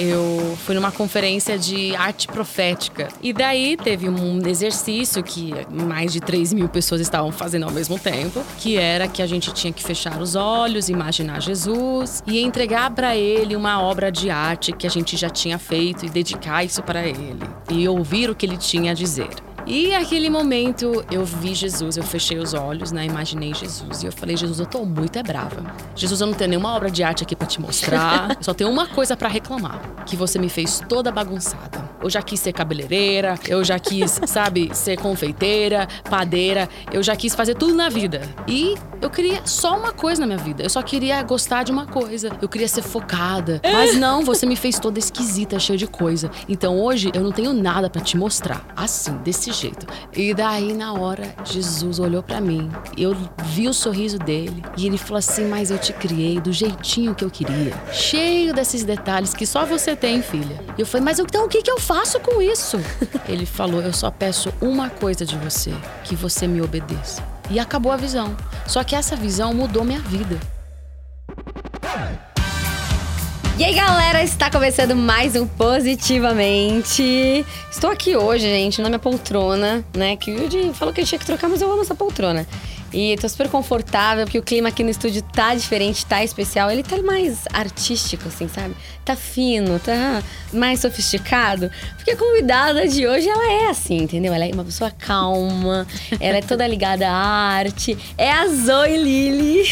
eu fui numa conferência de arte profética. E daí teve um exercício que mais de 3 mil pessoas estavam fazendo ao mesmo tempo, que era que a gente tinha que fechar os olhos, imaginar Jesus e entregar para ele uma obra de arte que a gente já tinha feito e dedicar isso para ele e ouvir o que ele tinha a dizer. E aquele momento eu vi Jesus, eu fechei os olhos, né? Imaginei Jesus e eu falei: Jesus, eu tô muito é brava. Jesus, eu não tenho nenhuma obra de arte aqui para te mostrar. Só tenho uma coisa para reclamar: que você me fez toda bagunçada. Eu já quis ser cabeleireira, eu já quis, sabe, ser confeiteira, padeira, eu já quis fazer tudo na vida. E eu queria só uma coisa na minha vida. Eu só queria gostar de uma coisa. Eu queria ser focada. Mas não, você me fez toda esquisita, cheia de coisa. Então hoje eu não tenho nada para te mostrar. Assim, desse jeito. E daí na hora Jesus olhou para mim. Eu vi o sorriso dele e ele falou assim: "Mas eu te criei do jeitinho que eu queria, cheio desses detalhes que só você tem, filha". E eu falei: "Mas então o que que eu faço com isso?" Ele falou: "Eu só peço uma coisa de você, que você me obedeça". E acabou a visão. Só que essa visão mudou minha vida. E aí, galera, está começando mais um Positivamente. Estou aqui hoje, gente, na minha poltrona, né? Que o Yudi falou que tinha que trocar, mas eu amo essa poltrona. E tô super confortável, porque o clima aqui no estúdio tá diferente, tá especial. Ele tá mais artístico, assim, sabe? Tá fino, tá mais sofisticado. Porque a convidada de hoje, ela é assim, entendeu? Ela é uma pessoa calma, ela é toda ligada à arte. É a Zoe Lili.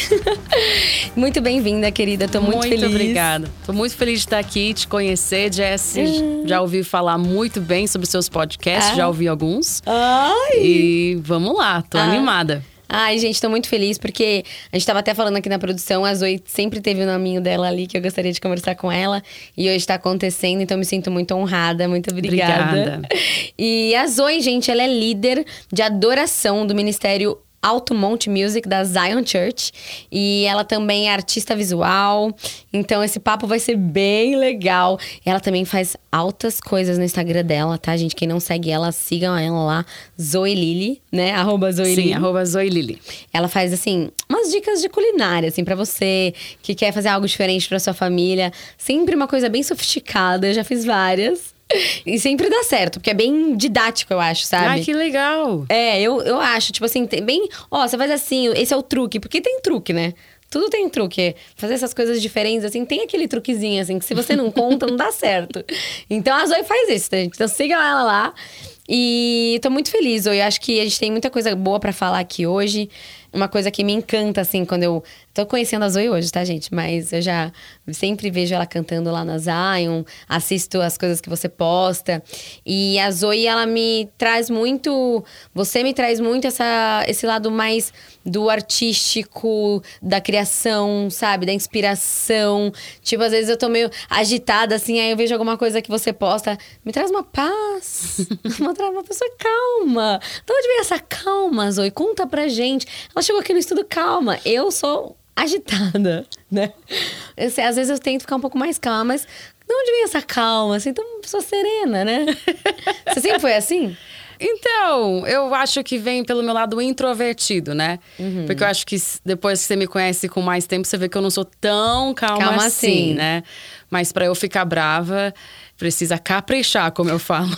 muito bem-vinda, querida. Tô muito, muito feliz. Muito obrigada. Tô muito feliz de estar aqui, te conhecer, Jessie. Uhum. Já ouvi falar muito bem sobre seus podcasts, ah. já ouvi alguns. Ai! E vamos lá, tô ah. animada. Ai, gente, tô muito feliz porque a gente tava até falando aqui na produção, a Zoe sempre teve o nominho dela ali que eu gostaria de conversar com ela. E hoje tá acontecendo, então me sinto muito honrada. Muito obrigada. obrigada. E a Zoe, gente, ela é líder de adoração do Ministério Altamont Music da Zion Church e ela também é artista visual. Então esse papo vai ser bem legal. Ela também faz altas coisas no Instagram dela, tá, gente? Quem não segue ela, sigam ela lá, Zoe Lili, né? Arroba Zoe Sim, arroba Zoe Lili. Ela faz assim umas dicas de culinária assim para você que quer fazer algo diferente para sua família. Sempre uma coisa bem sofisticada. Eu já fiz várias. E sempre dá certo, porque é bem didático, eu acho, sabe? Ai, que legal! É, eu, eu acho, tipo assim, bem. Ó, você faz assim, esse é o truque, porque tem truque, né? Tudo tem truque. Fazer essas coisas diferentes, assim, tem aquele truquezinho, assim, que se você não conta, não dá certo. Então a Zoe faz isso, tá, gente? Então siga ela lá. E tô muito feliz, eu acho que a gente tem muita coisa boa para falar aqui hoje. Uma coisa que me encanta, assim, quando eu Tô conhecendo a Zoe hoje, tá, gente? Mas eu já sempre vejo ela cantando lá na Zion, assisto as coisas que você posta. E a Zoe, ela me traz muito. Você me traz muito essa, esse lado mais do artístico, da criação, sabe? Da inspiração. Tipo, às vezes eu tô meio agitada, assim, aí eu vejo alguma coisa que você posta. Me traz uma paz. uma, uma pessoa calma. De onde vem essa calma, Zoe? Conta pra gente. Ela chegou aqui no estudo calma. Eu sou agitada, né? Eu, às vezes eu tento ficar um pouco mais calma, mas de onde vem essa calma? Assim, então, uma pessoa serena, né? Você sempre foi assim? Então, eu acho que vem pelo meu lado introvertido, né? Uhum. Porque eu acho que depois que você me conhece com mais tempo, você vê que eu não sou tão calma, calma assim, assim, né? Mas para eu ficar brava, precisa caprichar, como eu falo.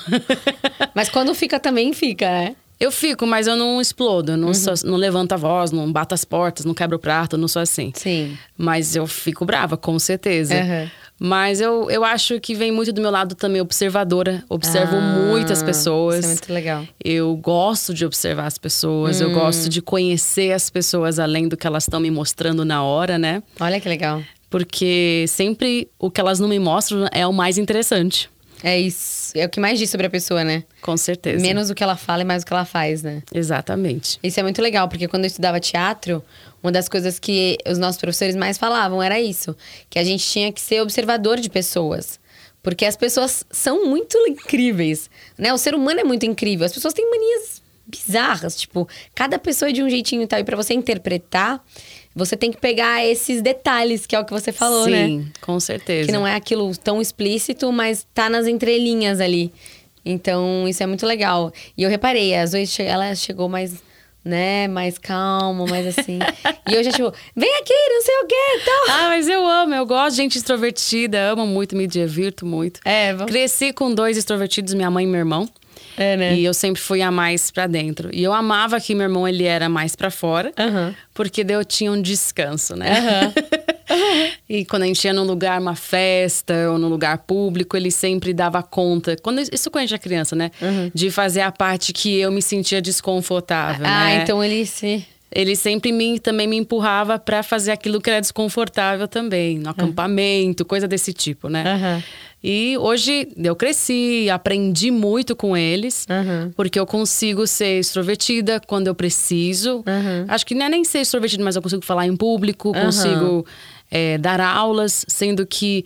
Mas quando fica também fica, né? Eu fico, mas eu não explodo, não, uhum. sou, não levanto a voz, não bato as portas, não quebro o prato, não sou assim. Sim. Mas eu fico brava, com certeza. Uhum. Mas eu, eu acho que vem muito do meu lado também observadora. Observo ah, muitas pessoas. Isso é muito legal. Eu gosto de observar as pessoas, hum. eu gosto de conhecer as pessoas além do que elas estão me mostrando na hora, né? Olha que legal. Porque sempre o que elas não me mostram é o mais interessante. É isso. É o que mais diz sobre a pessoa, né? Com certeza. Menos o que ela fala e mais o que ela faz, né? Exatamente. Isso é muito legal, porque quando eu estudava teatro, uma das coisas que os nossos professores mais falavam era isso: que a gente tinha que ser observador de pessoas. Porque as pessoas são muito incríveis, né? O ser humano é muito incrível. As pessoas têm manias bizarras, tipo, cada pessoa é de um jeitinho e tal. E pra você interpretar, você tem que pegar esses detalhes, que é o que você falou, Sim, né? Sim, com certeza. Que não é aquilo tão explícito, mas tá nas entrelinhas ali. Então, isso é muito legal. E eu reparei, a Zoe, ela chegou mais né? Mais calmo, mais assim. e eu já, tipo, vem aqui, não sei o quê tal. Ah, mas eu amo, eu gosto de gente extrovertida, amo muito, me divirto muito. É, vamos... Cresci com dois extrovertidos, minha mãe e meu irmão. É, né? E eu sempre fui a mais pra dentro. E eu amava que meu irmão ele era mais pra fora, Aham. porque daí eu tinha um descanso, né? e quando a gente ia num lugar, uma festa ou num lugar público, ele sempre dava conta. Quando, isso quando a gente é criança, né? De fazer a parte que eu me sentia desconfortável. Ah, né? então ele se. Ele sempre me, também me empurrava pra fazer aquilo que era desconfortável também, no acampamento, coisa desse tipo, né? Aham. E hoje eu cresci, aprendi muito com eles, Aham. porque eu consigo ser extrovertida quando eu preciso. Aham. Acho que não é nem ser extrovertida, mas eu consigo falar em público, Aham. consigo é, dar aulas, sendo que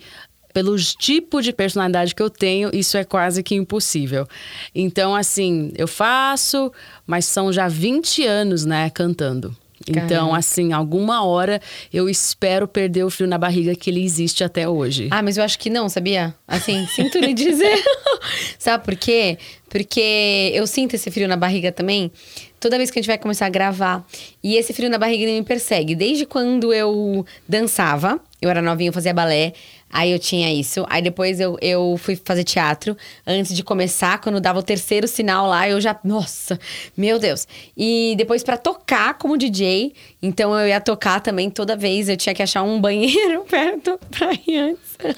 pelo tipo de personalidade que eu tenho, isso é quase que impossível. Então, assim, eu faço, mas são já 20 anos, né, cantando. Então, Caramba. assim, alguma hora eu espero perder o frio na barriga que ele existe até hoje. Ah, mas eu acho que não, sabia? Assim, sinto lhe dizer. Sabe por quê? Porque eu sinto esse frio na barriga também. Toda vez que a gente vai começar a gravar. E esse frio na barriga ele me persegue. Desde quando eu dançava, eu era novinha, eu fazia balé. Aí eu tinha isso. Aí depois eu, eu fui fazer teatro. Antes de começar, quando dava o terceiro sinal lá, eu já. Nossa, meu Deus. E depois pra tocar como DJ. Então eu ia tocar também toda vez. Eu tinha que achar um banheiro perto pra ir antes.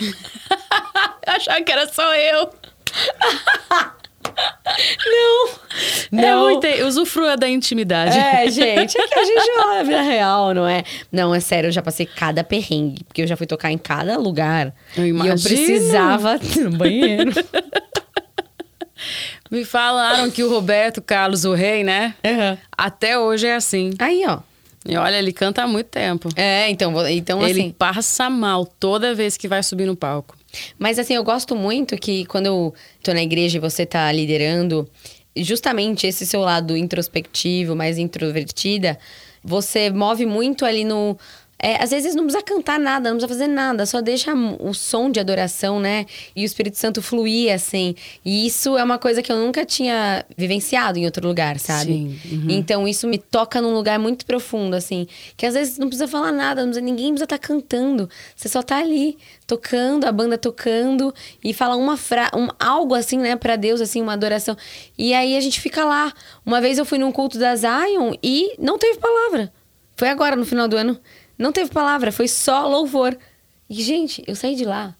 Eu achava que era só eu. Não! Não, é muito, usufrua da intimidade. É, gente, é que a gente olha a vida real, não é? Não, é sério, eu já passei cada perrengue, porque eu já fui tocar em cada lugar. Eu E eu imagino. precisava no banheiro. Me falaram que o Roberto Carlos, o rei, né? Até hoje é assim. Aí, ó. E olha, ele canta há muito tempo. É, então, então ele assim. passa mal toda vez que vai subir no palco. Mas assim, eu gosto muito que quando eu tô na igreja e você tá liderando, justamente esse seu lado introspectivo, mais introvertida, você move muito ali no. É, às vezes não precisa cantar nada, não precisa fazer nada, só deixa o som de adoração, né? E o Espírito Santo fluir, assim. E isso é uma coisa que eu nunca tinha vivenciado em outro lugar, sabe? Sim, uhum. Então isso me toca num lugar muito profundo, assim. Que às vezes não precisa falar nada, não precisa- ninguém precisa estar cantando. Você só tá ali, tocando, a banda tocando, e fala uma frase, um, algo assim, né, pra Deus, assim, uma adoração. E aí a gente fica lá. Uma vez eu fui num culto da Zion e não teve palavra. Foi agora, no final do ano. Não teve palavra, foi só louvor. E, gente, eu saí de lá.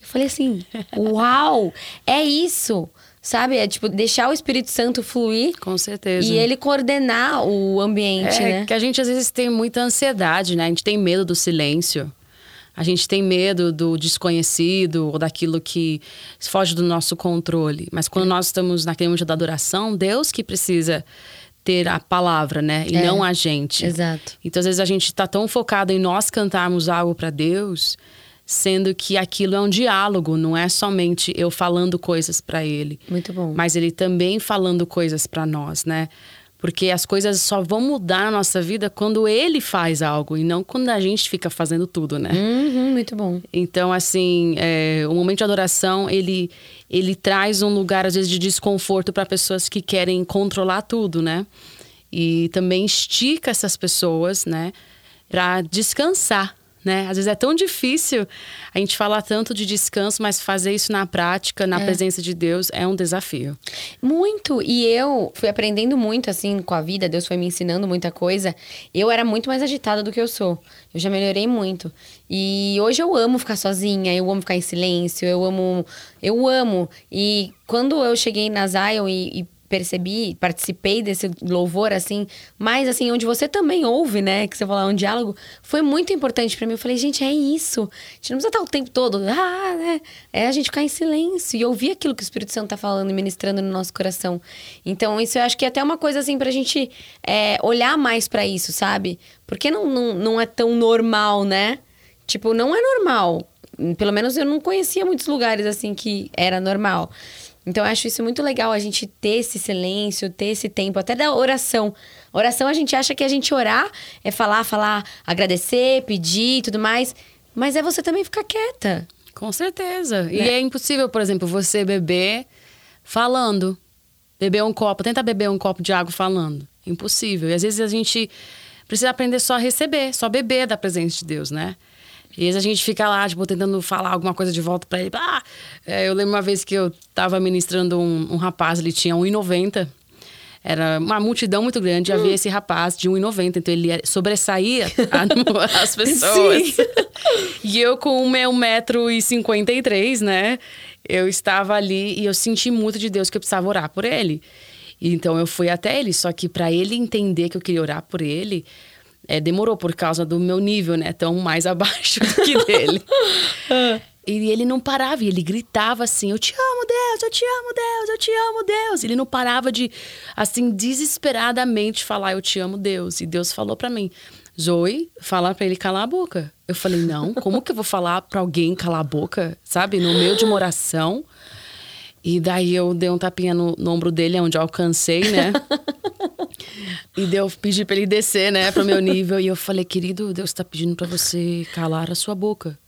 Eu falei assim: uau, é isso. Sabe? É tipo, deixar o Espírito Santo fluir Com certeza. e ele coordenar o ambiente, É né? que a gente às vezes tem muita ansiedade, né? A gente tem medo do silêncio. A gente tem medo do desconhecido ou daquilo que foge do nosso controle. Mas quando nós estamos naquele momento da adoração, Deus que precisa ter a palavra, né? E É. não a gente. Exato. Então, às vezes, a gente está tão focado em nós cantarmos algo para Deus, sendo que aquilo é um diálogo, não é somente eu falando coisas para Ele, Muito bom. mas Ele também falando coisas para nós, né? Porque as coisas só vão mudar na nossa vida quando Ele faz algo e não quando a gente fica fazendo tudo, né? Uhum, muito bom. Então, assim, é, o momento de adoração, ele, ele traz um lugar, às vezes, de desconforto para pessoas que querem controlar tudo, né? E também estica essas pessoas, né? Para descansar, né? Às vezes é tão difícil a gente falar tanto de descanso, mas fazer isso na prática, na presença de Deus, é um desafio. Muito. E eu fui aprendendo muito, assim, com a vida. Deus foi me ensinando muita coisa. Eu era muito mais agitada do que eu sou. Eu já melhorei muito. E hoje eu amo ficar sozinha, eu amo ficar em silêncio, eu amo. Eu amo. E quando eu cheguei na Zion e, e percebi, participei desse louvor, assim, mas assim, onde você também ouve, né? Que você falou, um diálogo, foi muito importante pra mim. Eu falei, gente, é isso. A gente não precisa estar o tempo todo, ah, né? É a gente ficar em silêncio e ouvir aquilo que o Espírito Santo tá falando e ministrando no nosso coração. Então, isso eu acho que é até uma coisa assim pra gente é, olhar mais pra isso, sabe? Porque não, não, não é tão normal, né? Tipo, não é normal. Pelo menos eu não conhecia muitos lugares assim que era normal. Então, eu acho isso muito legal, a gente ter esse silêncio, ter esse tempo, até da oração. Oração, a gente acha que a gente orar é falar, falar, agradecer, pedir e tudo mais. Mas é você também ficar quieta. Com certeza. E Né? é impossível, por exemplo, você beber falando. Beber um copo, tenta beber um copo de água falando. Impossível. E às vezes a gente precisa aprender só a receber, só beber da presença de Deus, né? E às vezes a gente fica lá, tipo, tentando falar alguma coisa de volta para ele. Ah, é, eu lembro uma vez que eu tava ministrando um, um rapaz, ele tinha 1,90 era uma multidão muito grande, havia hum. esse rapaz de 1,90, então ele sobressaía as pessoas. e eu com o meu metro e 53, né? Eu estava ali e eu senti muito de Deus que eu precisava orar por ele. Então eu fui até ele, só que para ele entender que eu queria orar por ele, é, demorou por causa do meu nível, né? Tão mais abaixo do que dele. E ele não parava, e ele gritava assim: Eu te amo, Deus, eu te amo, Deus, eu te amo, Deus. Ele não parava de, assim, desesperadamente falar: Eu te amo, Deus. E Deus falou para mim: Zoe, falar para ele calar a boca. Eu falei: Não, como que eu vou falar para alguém calar a boca, sabe? No meio de uma oração. E daí eu dei um tapinha no, no ombro dele, onde eu alcancei, né? e deu, pedi pra ele descer, né, pro meu nível. E eu falei: Querido, Deus tá pedindo para você calar a sua boca.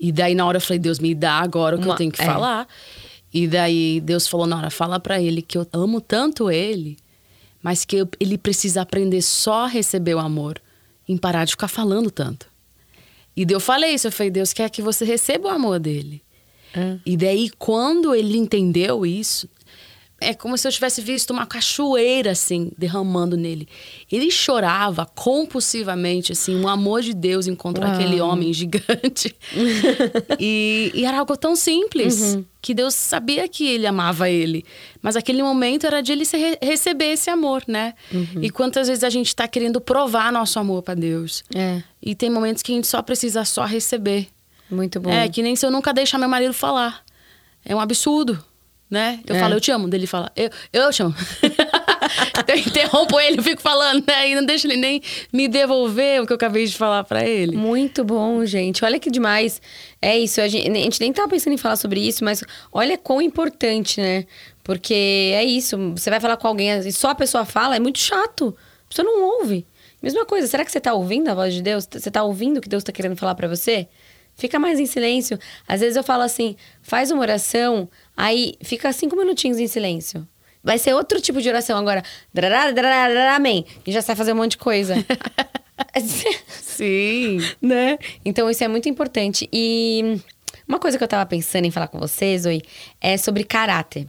E daí na hora eu falei, Deus, me dá agora o que Uma, eu tenho que é. falar. E daí Deus falou na hora, fala para ele que eu amo tanto ele, mas que eu, ele precisa aprender só a receber o amor, em parar de ficar falando tanto. E daí eu falei isso, eu falei, Deus quer que você receba o amor dele. É. E daí quando ele entendeu isso, é como se eu tivesse visto uma cachoeira assim derramando nele. Ele chorava compulsivamente assim, um amor de Deus encontrou aquele homem gigante. e, e, era algo tão simples uhum. que Deus sabia que ele amava ele, mas aquele momento era de ele se, receber esse amor, né? Uhum. E quantas vezes a gente está querendo provar nosso amor para Deus? É. E tem momentos que a gente só precisa só receber. Muito bom. É que nem se eu nunca deixar meu marido falar. É um absurdo né? Eu é. falo, eu te amo. Dele fala, eu, eu te amo. então, eu interrompo ele, eu fico falando, né? E não deixo ele nem me devolver o que eu acabei de falar para ele. Muito bom, gente. Olha que demais. É isso, a gente, a gente nem tava pensando em falar sobre isso, mas olha quão importante, né? Porque é isso, você vai falar com alguém e só a pessoa fala, é muito chato. Você não ouve. Mesma coisa, será que você tá ouvindo a voz de Deus? Você tá ouvindo o que Deus tá querendo falar para você? Fica mais em silêncio. Às vezes eu falo assim, faz uma oração, aí fica cinco minutinhos em silêncio. Vai ser outro tipo de oração agora. Amém. E já sai fazer um monte de coisa. Sim. né? Então isso é muito importante. E uma coisa que eu tava pensando em falar com vocês, Oi, é sobre caráter.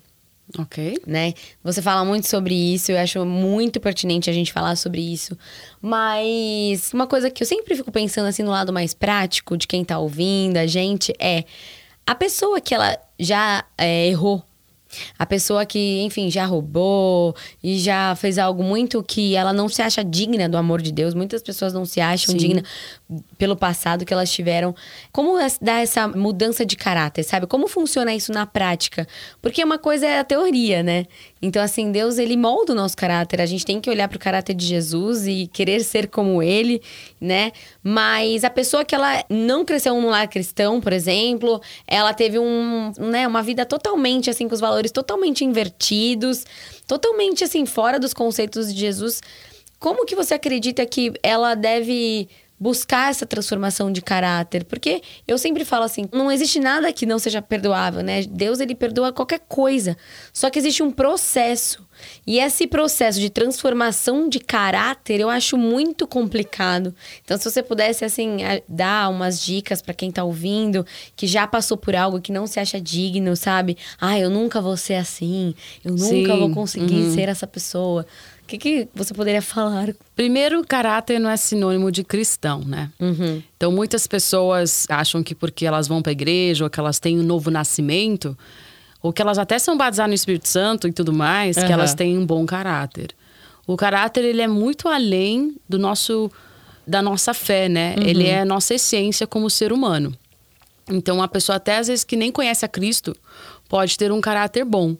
Ok. Né? Você fala muito sobre isso, eu acho muito pertinente a gente falar sobre isso. Mas uma coisa que eu sempre fico pensando assim no lado mais prático de quem tá ouvindo a gente é a pessoa que ela já é, errou a pessoa que, enfim, já roubou e já fez algo muito que ela não se acha digna do amor de Deus. Muitas pessoas não se acham dignas pelo passado que elas tiveram. Como dar essa mudança de caráter, sabe? Como funciona isso na prática? Porque uma coisa é a teoria, né? Então, assim, Deus, ele molda o nosso caráter. A gente tem que olhar para o caráter de Jesus e querer ser como ele, né? Mas a pessoa que ela não cresceu num lar cristão, por exemplo, ela teve um, né, uma vida totalmente, assim, com os valores totalmente invertidos, totalmente, assim, fora dos conceitos de Jesus. Como que você acredita que ela deve buscar essa transformação de caráter, porque eu sempre falo assim, não existe nada que não seja perdoável, né? Deus ele perdoa qualquer coisa. Só que existe um processo. E esse processo de transformação de caráter eu acho muito complicado. Então, se você pudesse, assim, dar umas dicas para quem tá ouvindo, que já passou por algo que não se acha digno, sabe? Ah, eu nunca vou ser assim, eu nunca Sim. vou conseguir uhum. ser essa pessoa que, que você poderia falar? Primeiro, caráter não é sinônimo de cristão, né? Uhum. Então, muitas pessoas acham que porque elas vão para a igreja ou que elas têm um novo nascimento, ou que elas até são batizadas no Espírito Santo e tudo mais, uhum. que elas têm um bom caráter. O caráter, ele é muito além do nosso da nossa fé, né? Uhum. Ele é a nossa essência como ser humano. Então, a pessoa até às vezes que nem conhece a Cristo pode ter um caráter bom.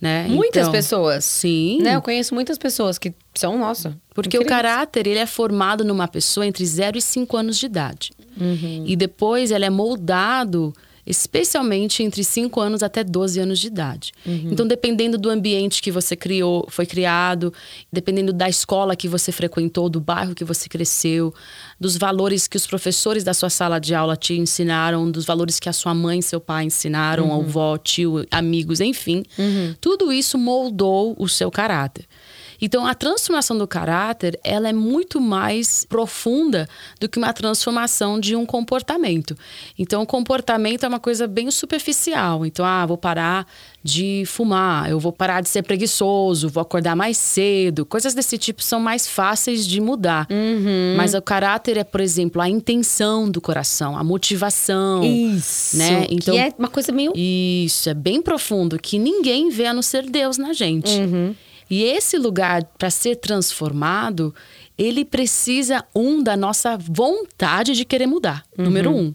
Né? Muitas então, pessoas. Sim. Né? Eu conheço muitas pessoas que são, nossa. Porque incríveis. o caráter, ele é formado numa pessoa entre 0 e 5 anos de idade. Uhum. E depois ele é moldado especialmente entre 5 anos até 12 anos de idade. Uhum. Então, dependendo do ambiente que você criou, foi criado, dependendo da escola que você frequentou, do bairro que você cresceu, dos valores que os professores da sua sala de aula te ensinaram, dos valores que a sua mãe e seu pai ensinaram, uhum. avó, tio, amigos, enfim, uhum. tudo isso moldou o seu caráter. Então, a transformação do caráter, ela é muito mais profunda do que uma transformação de um comportamento. Então, o comportamento é uma coisa bem superficial. Então, ah, vou parar de fumar, eu vou parar de ser preguiçoso, vou acordar mais cedo. Coisas desse tipo são mais fáceis de mudar. Uhum. Mas o caráter é, por exemplo, a intenção do coração, a motivação. Isso. Né? Então, que é uma coisa meio. Isso, é bem profundo, que ninguém vê a não ser Deus na gente. Uhum. E esse lugar, para ser transformado, ele precisa, um, da nossa vontade de querer mudar. Uhum. Número um.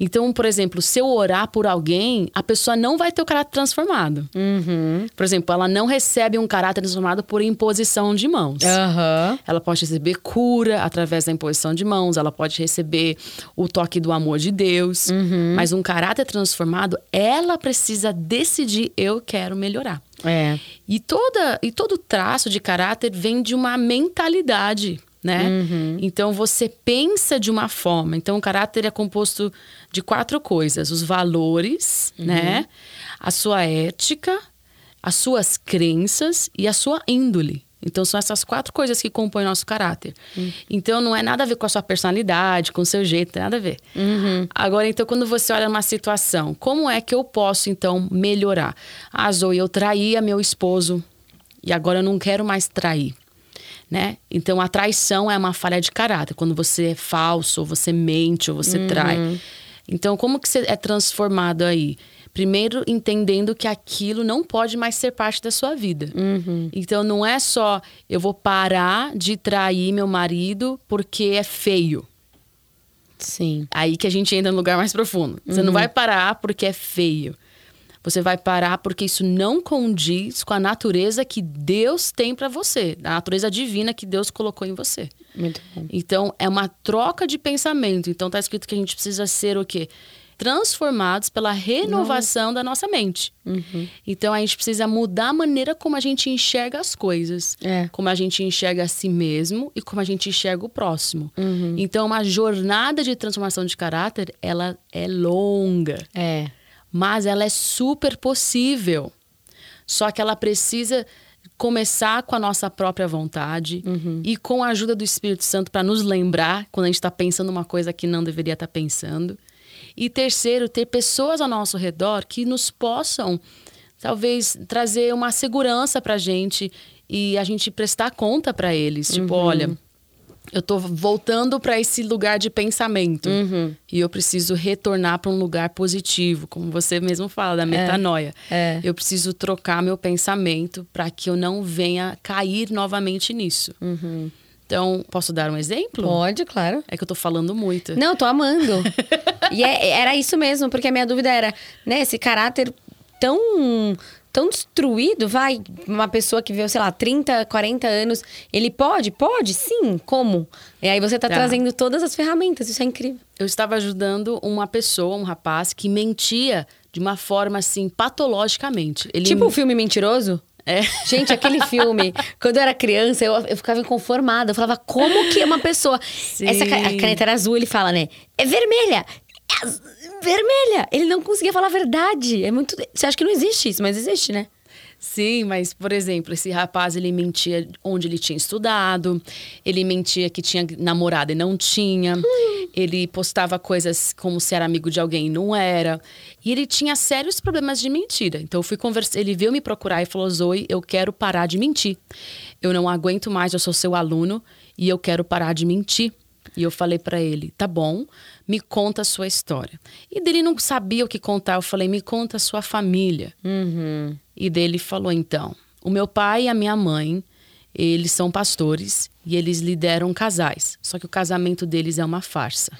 Então, por exemplo, se eu orar por alguém, a pessoa não vai ter o caráter transformado. Uhum. Por exemplo, ela não recebe um caráter transformado por imposição de mãos. Uhum. Ela pode receber cura através da imposição de mãos, ela pode receber o toque do amor de Deus. Uhum. Mas um caráter transformado, ela precisa decidir: eu quero melhorar. É. E, toda, e todo traço de caráter vem de uma mentalidade, né? Uhum. Então você pensa de uma forma. Então o caráter é composto de quatro coisas: os valores, Uhum. né? A sua ética, as suas crenças e a sua índole. Então são essas quatro coisas que compõem nosso caráter. Então não é nada a ver com a sua personalidade, com o seu jeito, nada a ver. Uhum. Agora, então, quando você olha uma situação, como é que eu posso, então, melhorar? Ah, Zoe, eu traía meu esposo e agora eu não quero mais trair. Né? Então, a traição é uma falha de caráter. Quando você é falso, ou você mente, ou você trai. Então, como que você é transformado aí? Primeiro, entendendo que aquilo não pode mais ser parte da sua vida. Uhum. Então, não é só eu vou parar de trair meu marido porque é feio. Sim. Aí que a gente entra no lugar mais profundo. Você não vai parar porque é feio. Você vai parar porque isso não condiz com a natureza que Deus tem para você, a natureza divina que Deus colocou em você. Muito bom. Então, é uma troca de pensamento. Então, tá escrito que a gente precisa ser o quê? Transformados pela renovação da nossa mente. Uhum. Então, a gente precisa mudar a maneira como a gente enxerga as coisas. É. Como a gente enxerga a si mesmo e como a gente enxerga o próximo. Uhum. Então, uma jornada de transformação de caráter, ela é longa É. mas ela é super possível. Só que ela precisa começar com a nossa própria vontade e com a ajuda do Espírito Santo para nos lembrar quando a gente está pensando uma coisa que não deveria estar pensando. E terceiro, ter pessoas ao nosso redor que nos possam, talvez, trazer uma segurança para a gente e a gente prestar conta para eles. Tipo, olha, eu tô voltando para esse lugar de pensamento Uhum. e eu preciso retornar para um lugar positivo, como você mesmo fala da metanoia. é. Eu preciso trocar meu pensamento para que eu não venha cair novamente nisso. Então, posso dar um exemplo? Pode, claro. É que eu tô falando muito. Não, tô amando. e é- era isso mesmo, porque a minha dúvida era, né, esse caráter tão tão destruído, vai, uma pessoa que veio, sei lá, 30, 40 anos, ele pode? Pode, sim, como? E aí você tá, Tá. trazendo todas as ferramentas, isso é incrível. Eu estava ajudando uma pessoa, um rapaz, que mentia de uma forma assim, patologicamente. Ele Tipo o filme Mentiroso? É. Gente, aquele filme, quando eu era criança, eu, eu ficava inconformada. Eu falava, como que uma pessoa. Essa ca- a caneta era azul, ele fala, né? É vermelha! É vermelha! Ele não conseguia falar a verdade. É muito. Você acha que não existe isso, mas existe, né? Sim, mas, por exemplo, esse rapaz, ele mentia onde ele tinha estudado, ele mentia que tinha namorada e não tinha, ele postava coisas como se era amigo de alguém e não era. E ele tinha sérios problemas de mentira. Então, eu fui conversar, ele veio me procurar e falou, Zoe, eu quero parar de mentir. Eu não aguento mais, eu sou seu aluno e eu quero parar de mentir. E eu falei pra ele, tá bom, me conta a sua história. E dele não sabia o que contar, eu falei, me conta a sua família. Uhum. E dele falou então: o meu pai e a minha mãe, eles são pastores e eles lideram casais. Só que o casamento deles é uma farsa.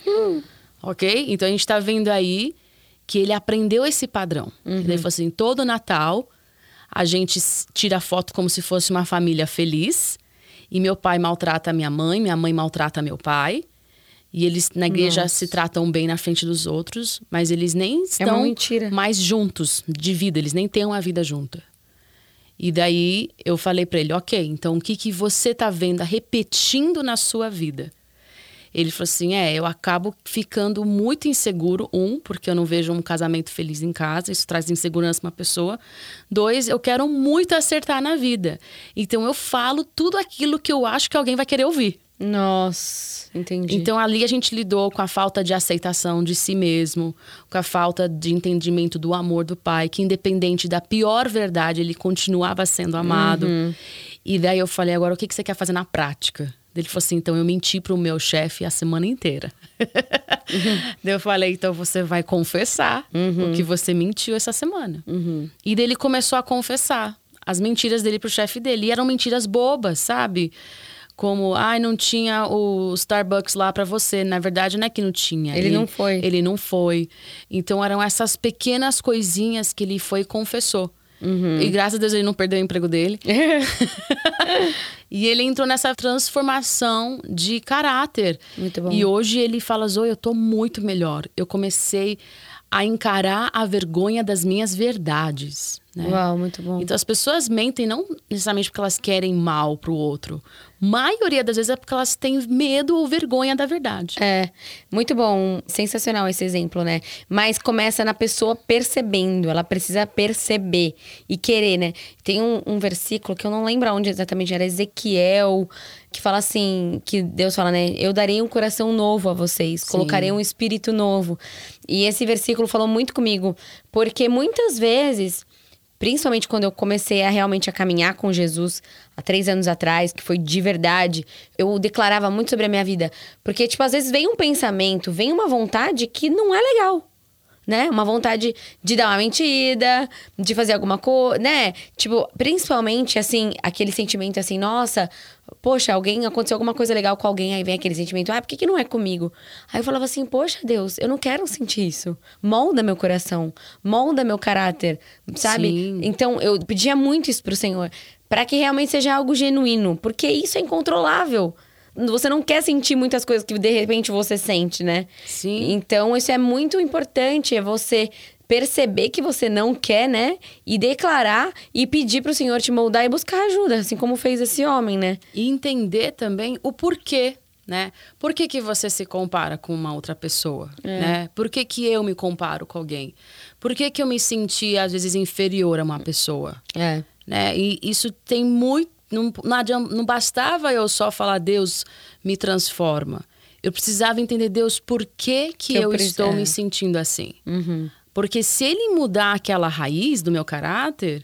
Ok? Então a gente tá vendo aí que ele aprendeu esse padrão. Ele falou assim: todo Natal a gente tira foto como se fosse uma família feliz. E meu pai maltrata minha mãe, minha mãe maltrata meu pai. E eles na igreja se tratam bem na frente dos outros, mas eles nem É estão mentira. mais juntos de vida, eles nem têm uma vida junta. E daí eu falei pra ele, ok, então o que, que você tá vendo repetindo na sua vida? Ele falou assim: é, eu acabo ficando muito inseguro. Um, porque eu não vejo um casamento feliz em casa, isso traz insegurança pra uma pessoa. Dois, eu quero muito acertar na vida. Então eu falo tudo aquilo que eu acho que alguém vai querer ouvir. Nossa, entendi. Então ali a gente lidou com a falta de aceitação de si mesmo, com a falta de entendimento do amor do pai, que independente da pior verdade, ele continuava sendo amado. Uhum. E daí eu falei, agora o que que você quer fazer na prática? Ele falou assim, então eu menti pro meu chefe a semana inteira. daí eu falei, então você vai confessar o que você mentiu essa semana. E daí ele começou a confessar as mentiras dele pro chefe dele. E eram mentiras bobas, sabe? Como, ai, não tinha o Starbucks lá pra você. Na verdade, não é que não tinha. Ele não foi. Ele não foi. Então eram essas pequenas coisinhas que ele foi e confessou. Uhum. E graças a Deus ele não perdeu o emprego dele. e ele entrou nessa transformação de caráter. Muito bom. E hoje ele fala: Zoe, eu tô muito melhor. Eu comecei a encarar a vergonha das minhas verdades. Né? Uau, muito bom. Então as pessoas mentem não necessariamente porque elas querem mal pro outro. Maioria das vezes é porque elas têm medo ou vergonha da verdade. É, muito bom, sensacional esse exemplo, né? Mas começa na pessoa percebendo, ela precisa perceber e querer, né? Tem um, um versículo que eu não lembro onde exatamente era, Ezequiel, que fala assim, que Deus fala, né? Eu darei um coração novo a vocês, colocarei um espírito novo. E esse versículo falou muito comigo, porque muitas vezes principalmente quando eu comecei a realmente a caminhar com Jesus há três anos atrás, que foi de verdade, eu declarava muito sobre a minha vida. Porque, tipo, às vezes vem um pensamento, vem uma vontade que não é legal. Né? Uma vontade de dar uma mentira, de fazer alguma coisa, né? Tipo, principalmente, assim, aquele sentimento assim, nossa, poxa, alguém aconteceu alguma coisa legal com alguém, aí vem aquele sentimento, ah, por que, que não é comigo? Aí eu falava assim, poxa, Deus, eu não quero sentir isso. Molda meu coração, molda meu caráter, sabe? Sim. Então eu pedia muito isso pro Senhor, para que realmente seja algo genuíno, porque isso é incontrolável. Você não quer sentir muitas coisas que de repente você sente, né? Sim. Então isso é muito importante, é você perceber que você não quer, né? E declarar e pedir pro Senhor te moldar e buscar ajuda, assim como fez esse homem, né? E entender também o porquê, né? Por que, que você se compara com uma outra pessoa, né? Por que, que eu me comparo com alguém? Por que, que eu me senti, às vezes, inferior a uma pessoa? É. né? E isso tem muito. Não, não, adianta, não bastava eu só falar, Deus me transforma. Eu precisava entender, Deus, por que, que, Que eu eu, preci- estou é. me sentindo assim? Uhum. Porque se ele mudar aquela raiz do meu caráter,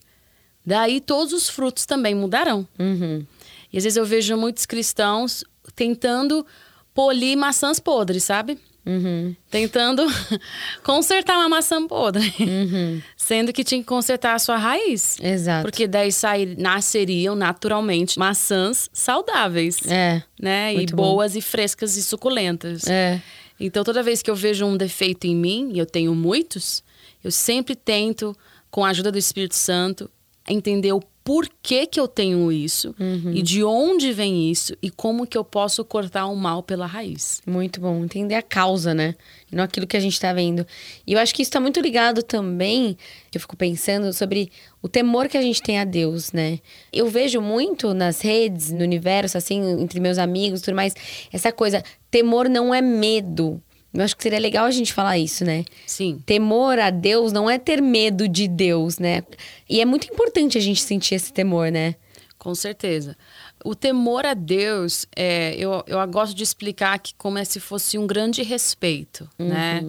daí todos os frutos também mudarão. Uhum. E às vezes eu vejo muitos cristãos tentando polir maçãs podres, sabe? Uhum. Tentando consertar uma maçã podre. Uhum. Sendo que tinha que consertar a sua raiz. Exato. Porque daí sair, nasceriam naturalmente maçãs saudáveis, É. né? E bom. boas e frescas e suculentas. É. Então, toda vez que eu vejo um defeito em mim, e eu tenho muitos, eu sempre tento, com a ajuda do Espírito Santo, entender o porquê que eu tenho isso Uhum. e de onde vem isso e como que eu posso cortar o mal pela raiz. Muito bom. Entender a causa, né? E não aquilo que a gente tá vendo. E eu acho que isso tá muito ligado também, que eu fico pensando sobre o temor que a gente tem a Deus, né? Eu vejo muito nas redes, no universo, assim, entre meus amigos e tudo mais, essa coisa, temor não é medo. Eu acho que seria legal a gente falar isso, né? Sim. Temor a Deus não é ter medo de Deus, né? E é muito importante a gente sentir esse temor, né? Com certeza. O temor a Deus, é, eu, eu gosto de explicar que como é se fosse um grande respeito, né?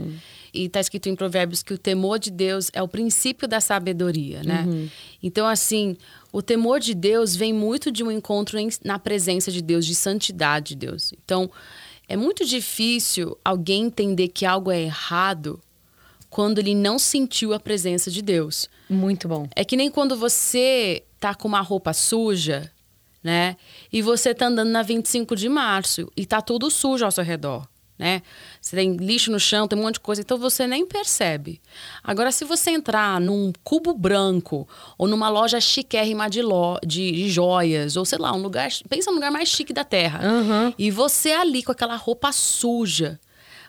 E está escrito em Provérbios que o temor de Deus é o princípio da sabedoria, né? Então, assim, o temor de Deus vem muito de um encontro em- na presença de Deus, de santidade de Deus. Então, é muito difícil alguém entender que algo é errado quando ele não sentiu a presença de Deus. Muito bom. É que nem quando você tá com uma roupa suja, né? E você tá andando na 25 de março e tá tudo sujo ao seu redor, né? Você tem lixo no chão, tem um monte de coisa, então você nem percebe. Agora, se você entrar num cubo branco ou numa loja chiquérrima de, lo, de, de joias, ou sei lá, um lugar. Pensa no lugar mais chique da terra. Aham. E você ali com aquela roupa suja,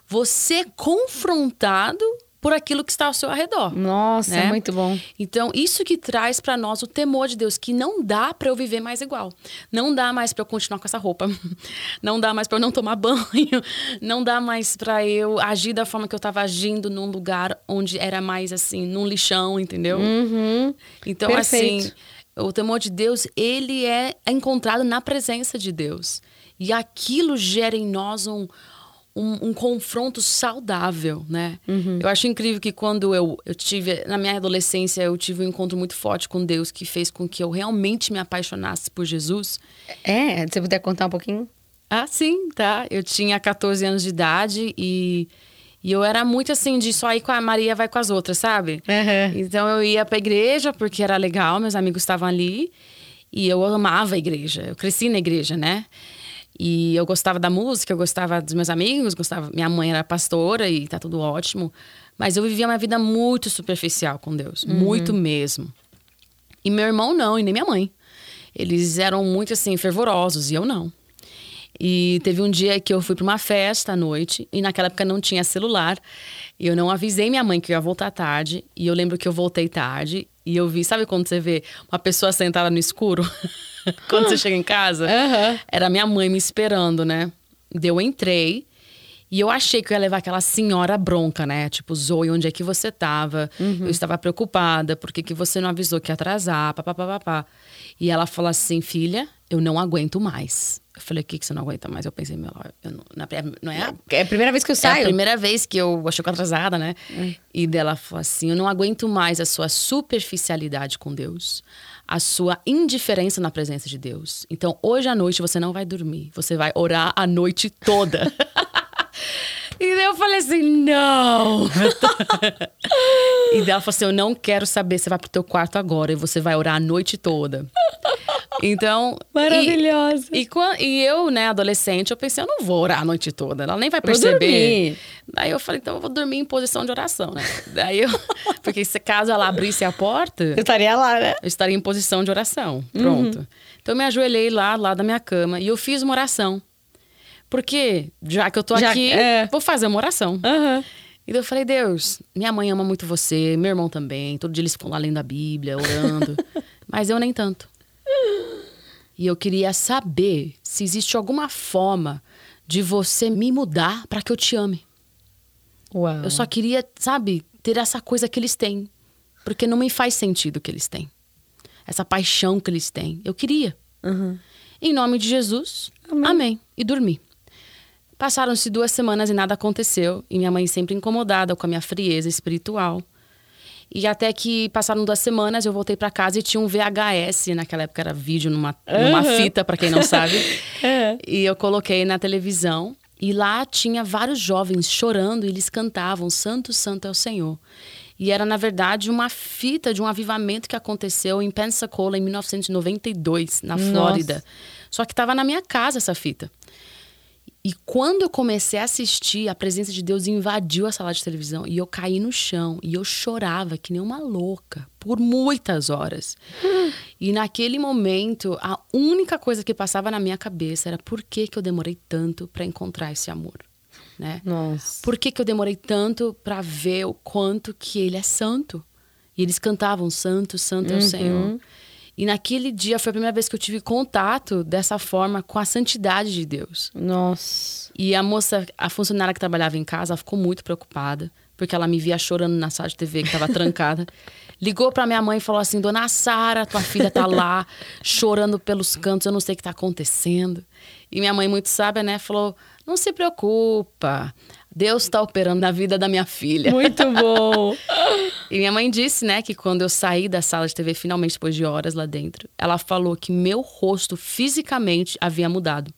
você confrontado por aquilo que está ao seu arredor. Nossa, né? muito bom. Então, isso que traz para nós o temor de Deus, que não dá para eu viver mais igual. Não dá mais para eu continuar com essa roupa. Não dá mais para eu não tomar banho. Não dá mais para eu agir da forma que eu estava agindo num lugar onde era mais assim, num lixão, entendeu? Uhum. Então, Perfeito. assim, o temor de Deus, ele é encontrado na presença de Deus. E aquilo gera em nós um, um, um confronto saudável, né? Eu acho incrível que quando eu, eu tive, na minha adolescência, eu tive um encontro muito forte com Deus que fez com que eu realmente me apaixonasse por Jesus. É, se você puder contar um pouquinho. Ah, sim, tá. Eu tinha 14 anos de idade e, e eu era muito assim, de só ir com a Maria, vai com as outras, sabe? Então eu ia pra igreja porque era legal, meus amigos estavam ali. E eu amava a igreja. Eu cresci na igreja, né? E eu gostava da música, eu gostava dos meus amigos, gostava. Minha mãe era pastora e tá tudo ótimo. Mas eu vivia uma vida muito superficial com Deus, muito mesmo. E meu irmão não, e nem minha mãe. Eles eram muito assim fervorosos e eu não. E teve um dia que eu fui para uma festa à noite e naquela época não tinha celular. Eu não avisei minha mãe que eu ia voltar tarde. E eu lembro que eu voltei tarde e eu vi, sabe quando você vê uma pessoa sentada no escuro? quando você chega em casa? Aham. Era minha mãe me esperando, né? Eu entrei e eu achei que eu ia levar aquela senhora bronca, né? Tipo, Zoe, onde é que você tava? Eu estava preocupada, por que, que você não avisou que ia atrasar? Papapá. E ela falou assim, filha, eu não aguento mais. Eu falei, o que, que você não aguenta mais? Eu pensei, meu, eu não, na- não é a É a primeira vez que eu é saio. a primeira vez que eu achei que atrasada, né? E dela falou assim: Eu não aguento mais a sua superficialidade com Deus, a sua indiferença na presença de Deus. Então, hoje à noite você não vai dormir, você vai orar a noite toda. e daí eu falei assim: Não! e daí ela falou assim: Eu não quero saber, você vai pro teu quarto agora e você vai orar a noite toda. Então. e- Maravilhosa. e, quan- e eu, né, adolescente, eu pensei, eu não vou orar a noite toda. Ela nem vai perceber. Daí eu falei, então eu vou dormir em posição de oração, né? Daí eu. Porque se caso ela abrisse a porta, Eu estaria lá, né? eu estaria em posição de oração. Pronto. Então eu me ajoelhei lá, lá da minha cama, e eu fiz uma oração. Porque, já que eu tô Já- aqui, é. vou fazer uma oração. Aham. E eu falei, Deus, minha mãe ama muito você, meu irmão também. Todo dia eles ficam lá lendo a Bíblia, orando. mas eu nem tanto. E eu queria saber se existe alguma forma de você me mudar para que eu te ame. Uau. Eu só queria, sabe, ter essa coisa que eles têm. Porque não me faz sentido o que eles têm. Essa paixão que eles têm. Eu queria. Uhum. Em nome de Jesus, amém. E dormi. Passaram-se duas semanas e nada aconteceu. E minha mãe sempre incomodada com a minha frieza espiritual. E até que passaram duas semanas, eu voltei para casa e tinha um VHS. Naquela época era vídeo numa, numa fita, para quem não sabe. É. E eu coloquei na televisão. E lá tinha vários jovens chorando e eles cantavam Santo, Santo é o Senhor. E era, na verdade, uma fita de um avivamento que aconteceu em Pensacola em 1992, na Nossa. Flórida. Só que estava na minha casa essa fita. E quando eu comecei a assistir, a presença de Deus invadiu a sala de televisão e eu caí no chão e eu chorava que nem uma louca por muitas horas. E naquele momento, a única coisa que passava na minha cabeça era por que, que eu demorei tanto para encontrar esse amor, né? Nossa. Por que, que eu demorei tanto para ver o quanto que ele é santo? E eles cantavam Santo, Santo é o Senhor. E naquele dia foi a primeira vez que eu tive contato dessa forma com a santidade de Deus. Nossa. E a moça, a funcionária que trabalhava em casa, ficou muito preocupada, porque ela me via chorando na sala de TV que estava trancada. Ligou para minha mãe e falou assim: Dona Sara, tua filha tá lá chorando pelos cantos, eu não sei o que tá acontecendo. E minha mãe, muito sábia, né, falou: Não se preocupa, Deus está operando na vida da minha filha. Muito bom. E minha mãe disse, né, que quando eu saí da sala de TV, finalmente, depois de horas lá dentro, ela falou que meu rosto fisicamente havia mudado.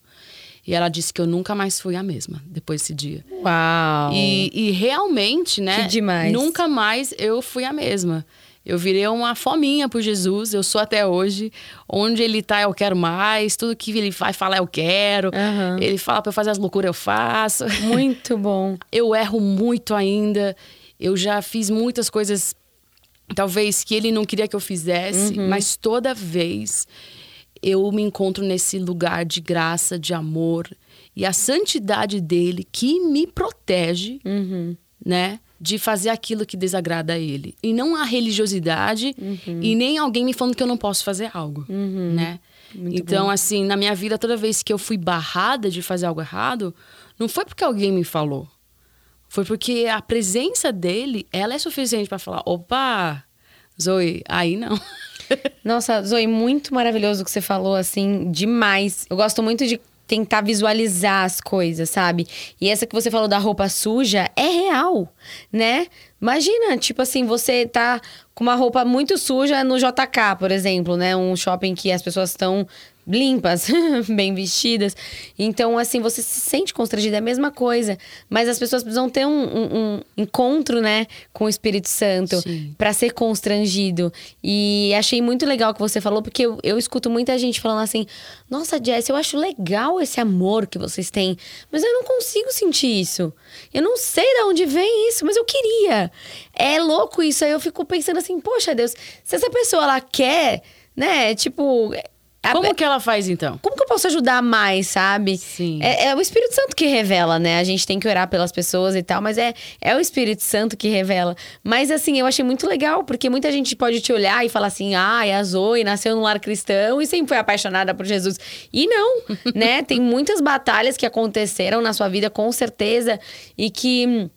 E ela disse que eu nunca mais fui a mesma depois desse dia. Uau. E, e realmente, né? Que demais. Nunca mais eu fui a mesma. Eu virei uma fominha por Jesus, eu sou até hoje. Onde ele tá, eu quero mais. Tudo que ele vai falar, eu quero. Aham. Ele fala pra eu fazer as loucuras, eu faço. Muito bom. Eu erro muito ainda. Eu já fiz muitas coisas, talvez, que ele não queria que eu fizesse, Uhum. mas toda vez eu me encontro nesse lugar de graça, de amor e a santidade dele que me protege, Uhum. né? De fazer aquilo que desagrada a ele. E não a religiosidade e nem alguém me falando que eu não posso fazer algo, né? então, assim, na minha vida, toda vez que eu fui barrada de fazer algo errado, não foi porque alguém me falou. Foi porque a presença dele, ela é suficiente para falar: opa, Zoe, aí não. Nossa, Zoe, muito maravilhoso o que você falou, assim, demais. Eu gosto muito de tentar visualizar as coisas, sabe? E essa que você falou da roupa suja é real, né? Imagina, tipo assim, você tá com uma roupa muito suja no JK, por exemplo, né? Um shopping que as pessoas estão limpas, bem vestidas. Então, assim, você se sente constrangida, é a mesma coisa. Mas as pessoas precisam ter um, um, um encontro, né, com o Espírito Santo para ser constrangido. E achei muito legal o que você falou, porque eu, eu escuto muita gente falando assim: Nossa, Jess, eu acho legal esse amor que vocês têm, mas eu não consigo sentir isso. Eu não sei de onde vem isso, mas eu queria. É louco isso. Aí eu fico pensando assim: Poxa, Deus, se essa pessoa ela quer, né, tipo como que ela faz então? Como que eu posso ajudar mais, sabe? Sim. É, é, o Espírito Santo que revela, né? A gente tem que orar pelas pessoas e tal, mas é, é o Espírito Santo que revela. Mas assim, eu achei muito legal, porque muita gente pode te olhar e falar assim: ah, a Zoe nasceu num lar cristão e sempre foi apaixonada por Jesus. E não, né? Tem muitas batalhas que aconteceram na sua vida, com certeza, e que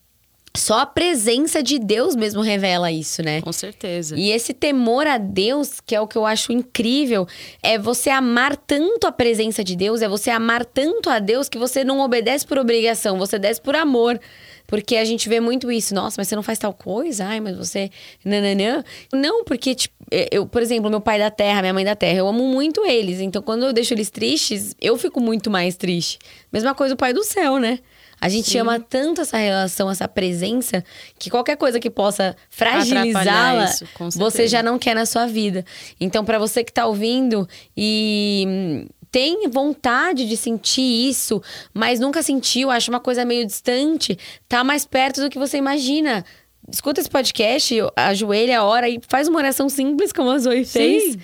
só a presença de Deus mesmo revela isso, né? Com certeza. E esse temor a Deus, que é o que eu acho incrível, é você amar tanto a presença de Deus, é você amar tanto a Deus que você não obedece por obrigação, você desce por amor. Porque a gente vê muito isso. Nossa, mas você não faz tal coisa? Ai, mas você. Nananã. Não, porque, tipo, eu, por exemplo, meu pai da terra, minha mãe da terra, eu amo muito eles. Então, quando eu deixo eles tristes, eu fico muito mais triste. Mesma coisa o pai do céu, né? A gente Sim. ama tanto essa relação, essa presença, que qualquer coisa que possa fragilizá-la, você já não quer na sua vida. Então, para você que tá ouvindo e tem vontade de sentir isso, mas nunca sentiu, acha uma coisa meio distante, tá mais perto do que você imagina. Escuta esse podcast, ajoelha, ora e faz uma oração simples como a Zoe fez.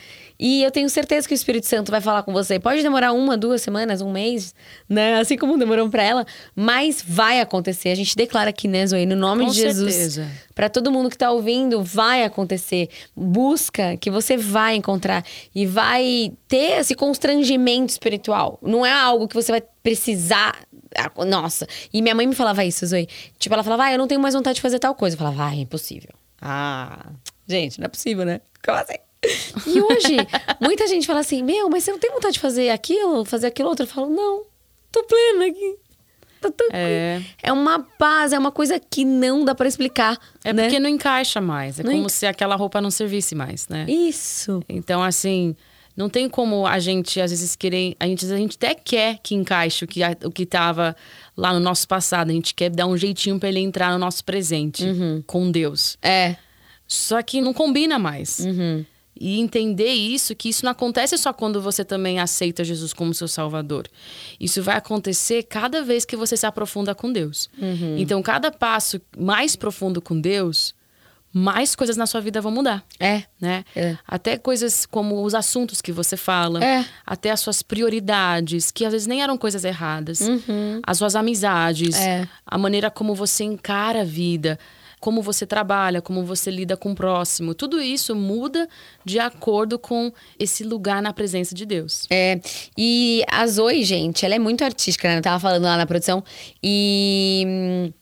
E eu tenho certeza que o Espírito Santo vai falar com você. Pode demorar uma, duas semanas, um mês, né? Assim como demorou para ela, mas vai acontecer. A gente declara aqui, né, Zoe, no nome com de Jesus. Para todo mundo que tá ouvindo, vai acontecer. Busca que você vai encontrar e vai ter esse constrangimento espiritual. Não é algo que você vai precisar ah, nossa. E minha mãe me falava isso, Zoe. Tipo, ela falava, ah, eu não tenho mais vontade de fazer tal coisa. Eu falava, ah, é impossível. Ah, gente, não é possível, né? Como assim? E hoje, muita gente fala assim: Meu, mas você não tem vontade de fazer aquilo, fazer aquilo outro? Eu falo: Não, tô plena aqui. Tá é. é uma paz, é uma coisa que não dá para explicar. É né? porque não encaixa mais. É não como se aquela roupa não servisse mais, né? Isso. Então, assim, não tem como a gente, às vezes, querer. A gente, a gente até quer que encaixe o que, o que tava lá no nosso passado. A gente quer dar um jeitinho para ele entrar no nosso presente uhum. com Deus. É. Só que não combina mais. Uhum. E entender isso, que isso não acontece só quando você também aceita Jesus como seu Salvador. Isso vai acontecer cada vez que você se aprofunda com Deus. Uhum. Então, cada passo mais profundo com Deus, mais coisas na sua vida vão mudar. É. Né? É. Até coisas como os assuntos que você fala, é. até as suas prioridades, que às vezes nem eram coisas erradas, uhum. as suas amizades, é. a maneira como você encara a vida como você trabalha, como você lida com o próximo. Tudo isso muda de acordo com esse lugar na presença de Deus. É. E a Zoe, gente, ela é muito artística, né? Eu tava falando lá na produção. E. Hum,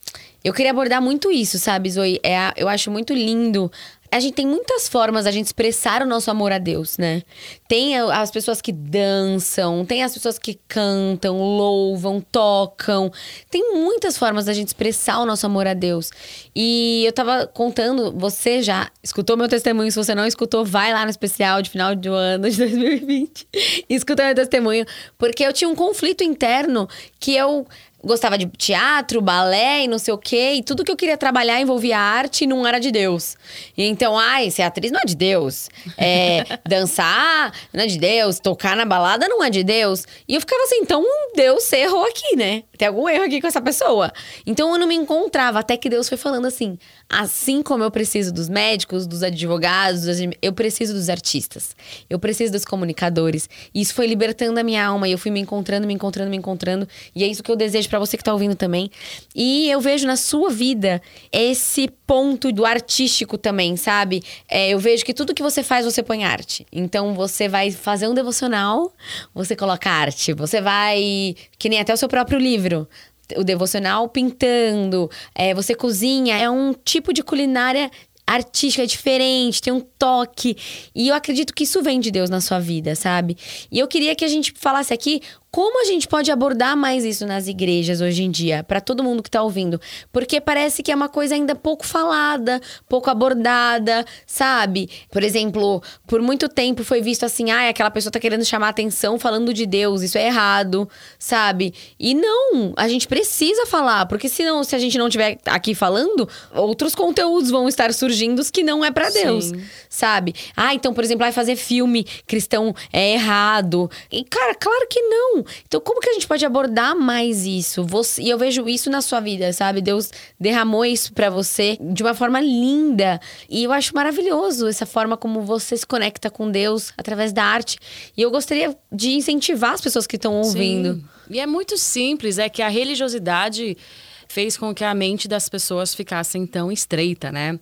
eu queria abordar muito isso, sabe, Zoe? É, eu acho muito lindo a gente tem muitas formas a gente expressar o nosso amor a Deus, né? Tem as pessoas que dançam, tem as pessoas que cantam, louvam, tocam. Tem muitas formas da gente expressar o nosso amor a Deus. E eu tava contando, você já escutou meu testemunho, se você não escutou, vai lá no especial de final do ano de 2020 e escuta meu testemunho, porque eu tinha um conflito interno que eu gostava de teatro, balé e não sei o quê, e tudo que eu queria trabalhar envolvia arte e não era de Deus. E então, ai, ser atriz não é de Deus. É, dançar não é de Deus, tocar na balada não é de Deus. E eu ficava assim, então Deus errou aqui, né? Tem algum erro aqui com essa pessoa. Então eu não me encontrava, até que Deus foi falando assim: assim como eu preciso dos médicos, dos advogados, eu preciso dos artistas. Eu preciso dos comunicadores. E isso foi libertando a minha alma e eu fui me encontrando, me encontrando, me encontrando. E é isso que eu desejo para você que tá ouvindo também. E eu vejo na sua vida esse ponto do artístico também, sabe? É, eu vejo que tudo que você faz, você põe arte. Então você vai fazer um devocional, você coloca arte. Você vai. Que nem até o seu próprio livro o devocional pintando, é, você cozinha, é um tipo de culinária artística, é diferente, tem um toque. E eu acredito que isso vem de Deus na sua vida, sabe? E eu queria que a gente falasse aqui como a gente pode abordar mais isso nas igrejas hoje em dia, para todo mundo que está ouvindo? Porque parece que é uma coisa ainda pouco falada, pouco abordada, sabe? Por exemplo, por muito tempo foi visto assim: ah, aquela pessoa está querendo chamar atenção falando de Deus, isso é errado, sabe? E não, a gente precisa falar, porque senão, se a gente não estiver aqui falando, outros conteúdos vão estar surgindo que não é para Deus, Sim. sabe? Ah, então, por exemplo, vai fazer filme cristão é errado. E, cara, claro que não. Então, como que a gente pode abordar mais isso? Você, e eu vejo isso na sua vida, sabe? Deus derramou isso para você de uma forma linda. E eu acho maravilhoso essa forma como você se conecta com Deus através da arte. E eu gostaria de incentivar as pessoas que estão ouvindo. Sim. E é muito simples, é que a religiosidade fez com que a mente das pessoas ficasse tão estreita, né?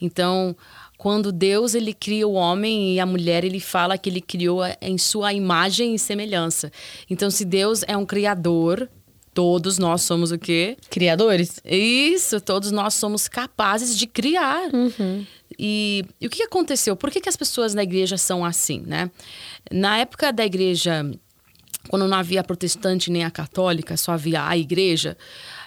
Então, quando Deus ele cria o homem e a mulher, ele fala que ele criou em sua imagem e semelhança. Então, se Deus é um criador, todos nós somos o quê? Criadores. Isso, todos nós somos capazes de criar. Uhum. E, e, o que aconteceu? Por que, que as pessoas na igreja são assim, né? Na época da igreja quando não havia protestante nem a católica, só havia a igreja.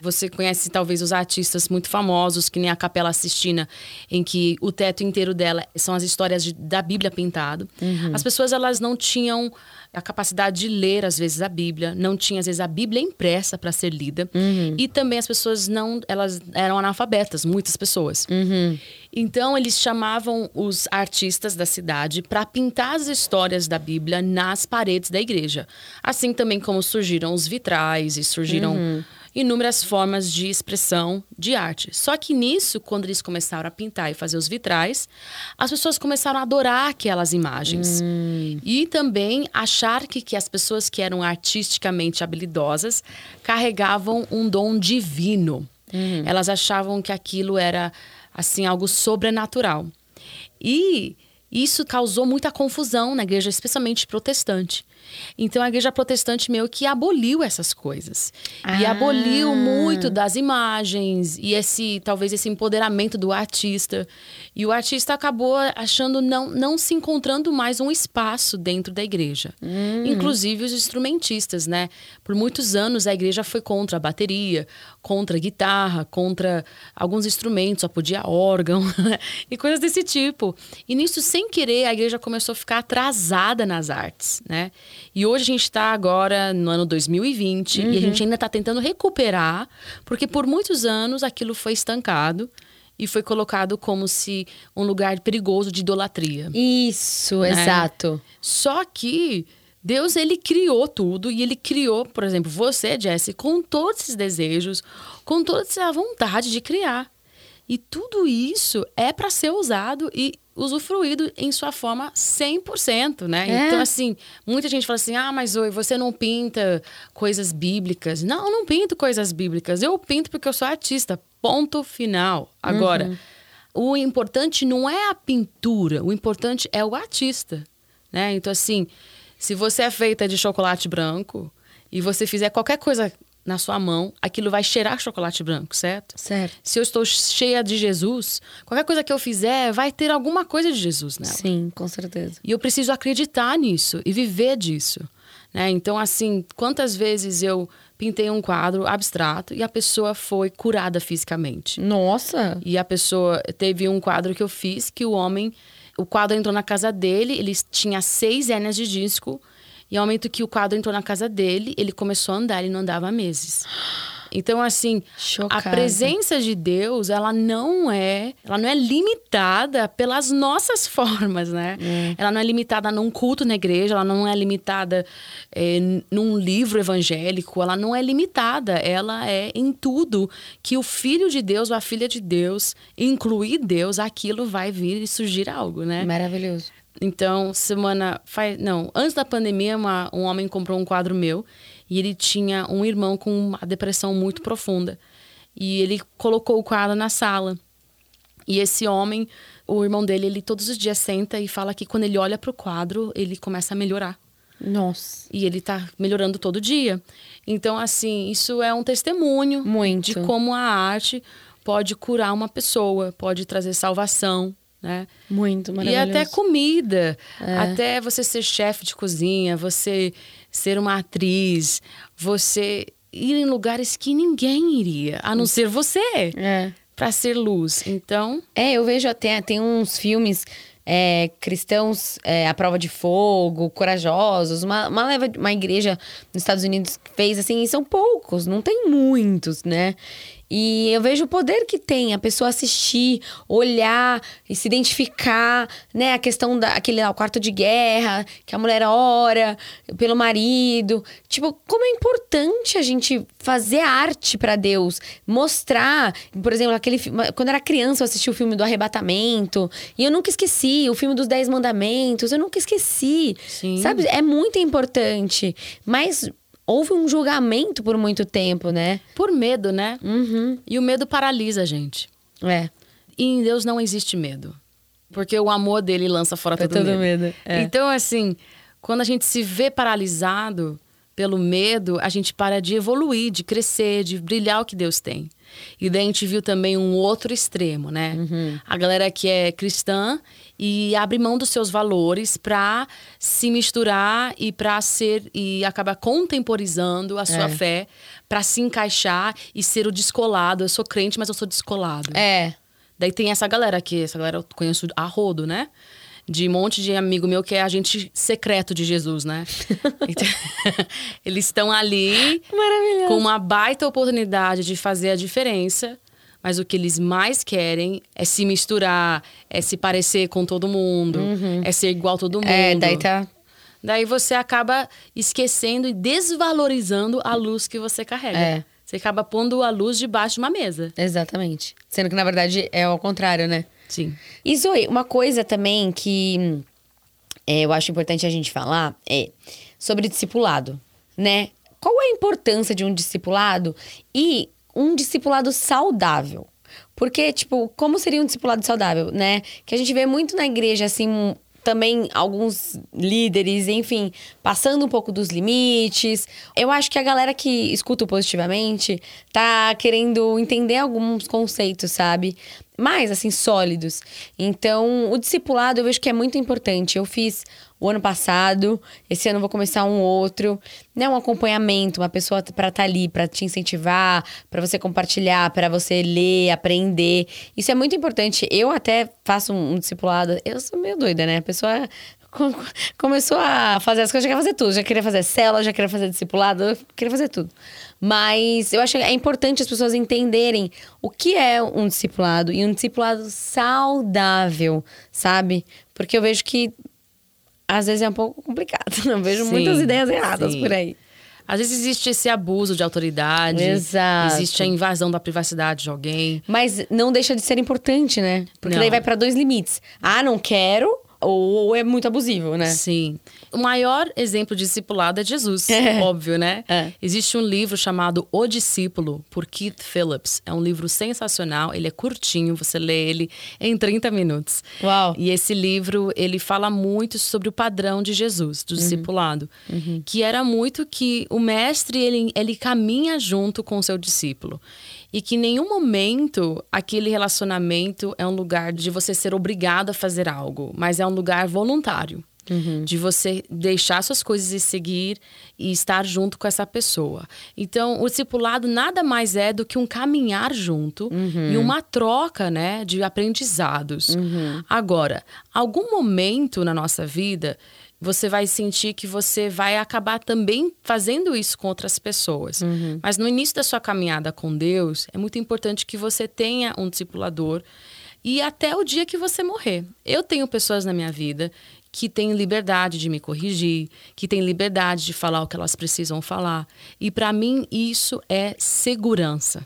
Você conhece talvez os artistas muito famosos, que nem a Capela Sistina, em que o teto inteiro dela são as histórias de, da Bíblia pintado. Uhum. As pessoas elas não tinham a capacidade de ler às vezes a Bíblia, não tinha às vezes a Bíblia impressa para ser lida uhum. e também as pessoas não, elas eram analfabetas, muitas pessoas. Uhum. Então eles chamavam os artistas da cidade para pintar as histórias da Bíblia nas paredes da igreja, assim também como surgiram os vitrais e surgiram uhum inúmeras formas de expressão de arte. Só que nisso, quando eles começaram a pintar e fazer os vitrais, as pessoas começaram a adorar aquelas imagens. Hum. E também achar que, que as pessoas que eram artisticamente habilidosas carregavam um dom divino. Uhum. Elas achavam que aquilo era assim algo sobrenatural. E isso causou muita confusão na igreja, especialmente protestante. Então a igreja protestante meio que aboliu essas coisas. Ah. E aboliu muito das imagens e esse talvez esse empoderamento do artista. E o artista acabou achando não não se encontrando mais um espaço dentro da igreja. Hum. Inclusive os instrumentistas, né? Por muitos anos a igreja foi contra a bateria, contra a guitarra, contra alguns instrumentos, só podia órgão e coisas desse tipo. E nisso sem querer a igreja começou a ficar atrasada nas artes, né? E hoje a gente está agora no ano 2020 uhum. e a gente ainda está tentando recuperar, porque por muitos anos aquilo foi estancado e foi colocado como se um lugar perigoso de idolatria. Isso, né? exato. Só que Deus ele criou tudo e ele criou, por exemplo, você, Jesse, com todos esses desejos, com toda essa vontade de criar. E tudo isso é para ser usado e usufruído em sua forma 100%, né? É. Então, assim, muita gente fala assim: ah, mas oi, você não pinta coisas bíblicas. Não, eu não pinto coisas bíblicas. Eu pinto porque eu sou artista. Ponto final. Agora, uhum. o importante não é a pintura, o importante é o artista, né? Então, assim, se você é feita de chocolate branco e você fizer qualquer coisa na sua mão, aquilo vai cheirar chocolate branco, certo? Certo. Se eu estou cheia de Jesus, qualquer coisa que eu fizer vai ter alguma coisa de Jesus nela. Sim, com certeza. E eu preciso acreditar nisso e viver disso. Né? Então, assim, quantas vezes eu pintei um quadro abstrato e a pessoa foi curada fisicamente. Nossa! E a pessoa teve um quadro que eu fiz que o homem, o quadro entrou na casa dele, ele tinha seis hérnias de disco e ao momento que o quadro entrou na casa dele, ele começou a andar, ele não andava há meses. Então, assim, Chocada. a presença de Deus, ela não é, ela não é limitada pelas nossas formas, né? É. Ela não é limitada num culto na igreja, ela não é limitada é, num livro evangélico, ela não é limitada, ela é em tudo que o filho de Deus ou a filha de Deus, incluir Deus, aquilo vai vir e surgir algo, né? Maravilhoso. Então, semana. Faz, não, antes da pandemia, uma, um homem comprou um quadro meu e ele tinha um irmão com uma depressão muito profunda. E ele colocou o quadro na sala. E esse homem, o irmão dele, ele todos os dias senta e fala que quando ele olha para o quadro, ele começa a melhorar. Nossa. E ele tá melhorando todo dia. Então, assim, isso é um testemunho Muito. de como a arte pode curar uma pessoa, pode trazer salvação, né? Muito E maravilhoso. até comida, É. até você ser chefe de cozinha, você ser uma atriz, você ir em lugares que ninguém iria, a não ser você, É. para ser luz. Então, É, eu vejo até, tem uns filmes é, cristãos é, à prova de fogo, corajosos, uma, uma leva, uma igreja nos Estados Unidos fez assim, e são poucos, não tem muitos, né? E eu vejo o poder que tem a pessoa assistir, olhar e se identificar, né? A questão da aquele lá, o quarto de guerra, que a mulher ora pelo marido. Tipo, como é importante a gente fazer arte pra Deus, mostrar, por exemplo, aquele quando eu era criança eu assisti o filme do arrebatamento, e eu nunca esqueci, o filme dos Dez Mandamentos, eu nunca esqueci. Sim. Sabe? É muito importante, mas houve um julgamento por muito tempo, né? por medo, né? Uhum. E o medo paralisa a gente. É. E em Deus não existe medo. Porque o amor dele lança fora todo, todo medo. medo, é. Então, assim, quando a gente se vê paralisado pelo medo, a gente para de evoluir, de crescer, de brilhar o que Deus tem. E daí a gente viu também um outro extremo, né? Uhum. A galera que é cristã e abre mão dos seus valores para se misturar e para ser e acaba contemporizando a sua É. fé para se encaixar e ser o descolado. Eu sou crente, mas eu sou descolado. É. Daí tem essa galera aqui, essa galera eu conheço a rodo, né? De um monte de amigo meu que é agente secreto de Jesus, né? Então, eles estão ali com uma baita oportunidade de fazer a diferença, mas o que eles mais querem é se misturar, é se parecer com todo mundo, é ser igual a todo mundo. É, daí tá. Daí você acaba esquecendo e desvalorizando a luz que você carrega. É. Você acaba pondo a luz debaixo de uma mesa. Exatamente. Sendo que, na verdade, é ao contrário, né? Sim. E Zoe, uma coisa também que hum, é, eu acho importante a gente falar é sobre discipulado, né? Qual é a importância de um discipulado e um discipulado saudável? Porque, tipo, como seria um discipulado saudável, né? Que a gente vê muito na igreja, assim, também alguns líderes, enfim, passando um pouco dos limites. Eu acho que a galera que escuta positivamente tá querendo entender alguns conceitos, sabe? Mais, assim, sólidos. Então, o discipulado eu vejo que é muito importante. Eu fiz o ano passado, esse ano vou começar um outro, né? Um acompanhamento, uma pessoa para estar ali, para te incentivar, para você compartilhar, para você ler, aprender. Isso é muito importante. Eu até faço um, um discipulado. Eu sou meio doida, né? A pessoa começou a fazer as coisas, já queria fazer tudo. Já queria fazer célula, já queria fazer discipulado, eu queria fazer tudo. Mas eu acho que é importante as pessoas entenderem o que é um discipulado e um discipulado saudável, sabe? Porque eu vejo que às vezes é um pouco complicado. Eu vejo Sim, muitas ideias erradas sim. por aí. Às vezes existe esse abuso de autoridade. Exato. Existe a invasão da privacidade de alguém. Mas não deixa de ser importante, né? Porque Não. daí vai pra dois limites. Ah, não quero, ou, ou é muito abusivo, né? Sim. O maior exemplo de discipulado é Jesus, É. óbvio, né? É. Existe um livro chamado O Discípulo, por Keith Phillips. É um livro sensacional, ele é curtinho, você lê ele em 30 minutos. Uau. E esse livro, ele fala muito sobre o padrão de Jesus, do discipulado. Que era muito que o mestre, ele, ele caminha junto com o seu discípulo. E que em nenhum momento aquele relacionamento é um lugar de você ser obrigado a fazer algo, mas é um lugar voluntário. De você deixar suas coisas e seguir e estar junto com essa pessoa. Então, o discipulado nada mais é do que um caminhar junto e uma troca, né, de aprendizados. Agora, algum momento na nossa vida, você vai sentir que você vai acabar também fazendo isso com outras pessoas. Mas no início da sua caminhada com Deus, é muito importante que você tenha um discipulador e até o dia que você morrer. Eu tenho pessoas na minha vida que têm liberdade de me corrigir, que têm liberdade de falar o que elas precisam falar. E para mim isso é segurança.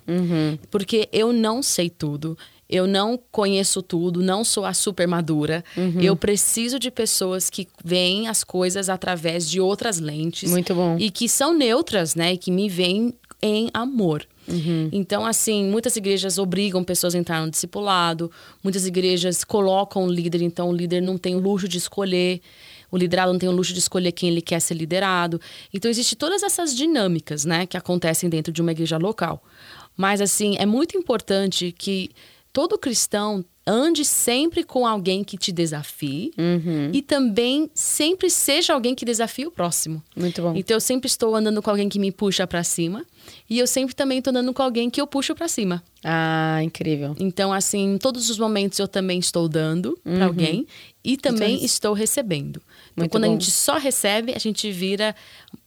Porque eu não sei tudo. Eu não conheço tudo, não sou a super madura. Uhum. Eu preciso de pessoas que veem as coisas através de outras lentes. Muito bom. E que são neutras, né? E que me veem em amor. Uhum. Então, assim, muitas igrejas obrigam pessoas a entrar no discipulado, muitas igrejas colocam o líder, então o líder não tem o luxo de escolher, o liderado não tem o luxo de escolher quem ele quer ser liderado. Então, existe todas essas dinâmicas, né, que acontecem dentro de uma igreja local. Mas, assim, é muito importante que todo cristão ande sempre com alguém que te desafie Uhum. e também sempre seja alguém que desafie o próximo. Muito bom. Então eu sempre estou andando com alguém que me puxa para cima e eu sempre também estou andando com alguém que eu puxo para cima. Ah, incrível. Então assim, em todos os momentos eu também estou dando para alguém e também estou recebendo. Então, Uhum. Muito quando a bom. gente só recebe, a gente vira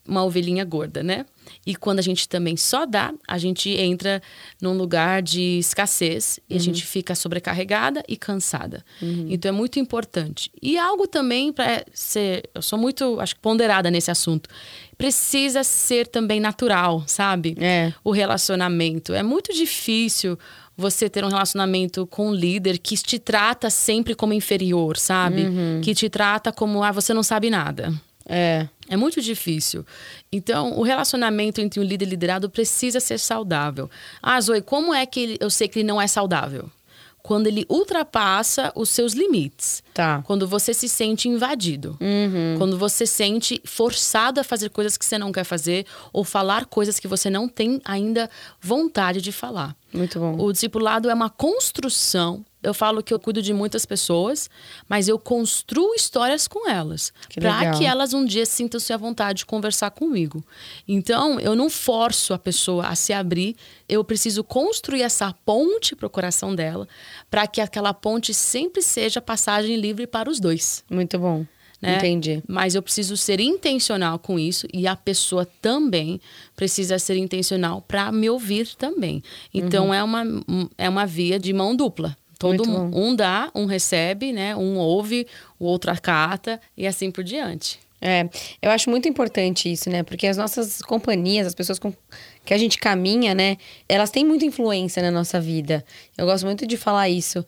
uma ovelhinha gorda, né? E quando a gente também só dá, a gente entra num lugar de escassez e a Uhum. gente fica sobrecarregada e cansada. Então é muito importante. E algo também para ser, eu sou muito, acho que ponderada nesse assunto. Precisa ser também natural, sabe? É. o relacionamento. É muito difícil você ter um relacionamento com um líder que te trata sempre como inferior, sabe? Que te trata como, ah, você não sabe nada. É. É muito difícil. Então, o relacionamento entre um líder e liderado precisa ser saudável. Ah, Zoe, como é que ele- eu sei que ele não é saudável? Quando ele ultrapassa os seus limites. Tá. Quando você se sente invadido. Uhum. Quando você sente forçado a fazer coisas que você não quer fazer ou falar coisas que você não tem ainda vontade de falar. Muito bom. O discipulado é uma construção. Eu falo que eu cuido de muitas pessoas, mas eu construo histórias com elas. Para que elas um dia sintam-se à vontade de conversar comigo. Então, eu não forço a pessoa a se abrir, eu preciso construir essa ponte para o coração dela, para que aquela ponte sempre seja passagem livre para os dois. Muito bom. né? Entendi. Mas eu preciso ser intencional com isso e a pessoa também precisa ser intencional para me ouvir também. Então é uma é uma via de mão dupla. Todo um, um dá, um recebe, né? Um ouve, o outro acata e assim por diante. É, eu acho muito importante isso, né? Porque as nossas companhias, as pessoas com que a gente caminha, né? Elas têm muita influência na nossa vida. Eu gosto muito de falar isso.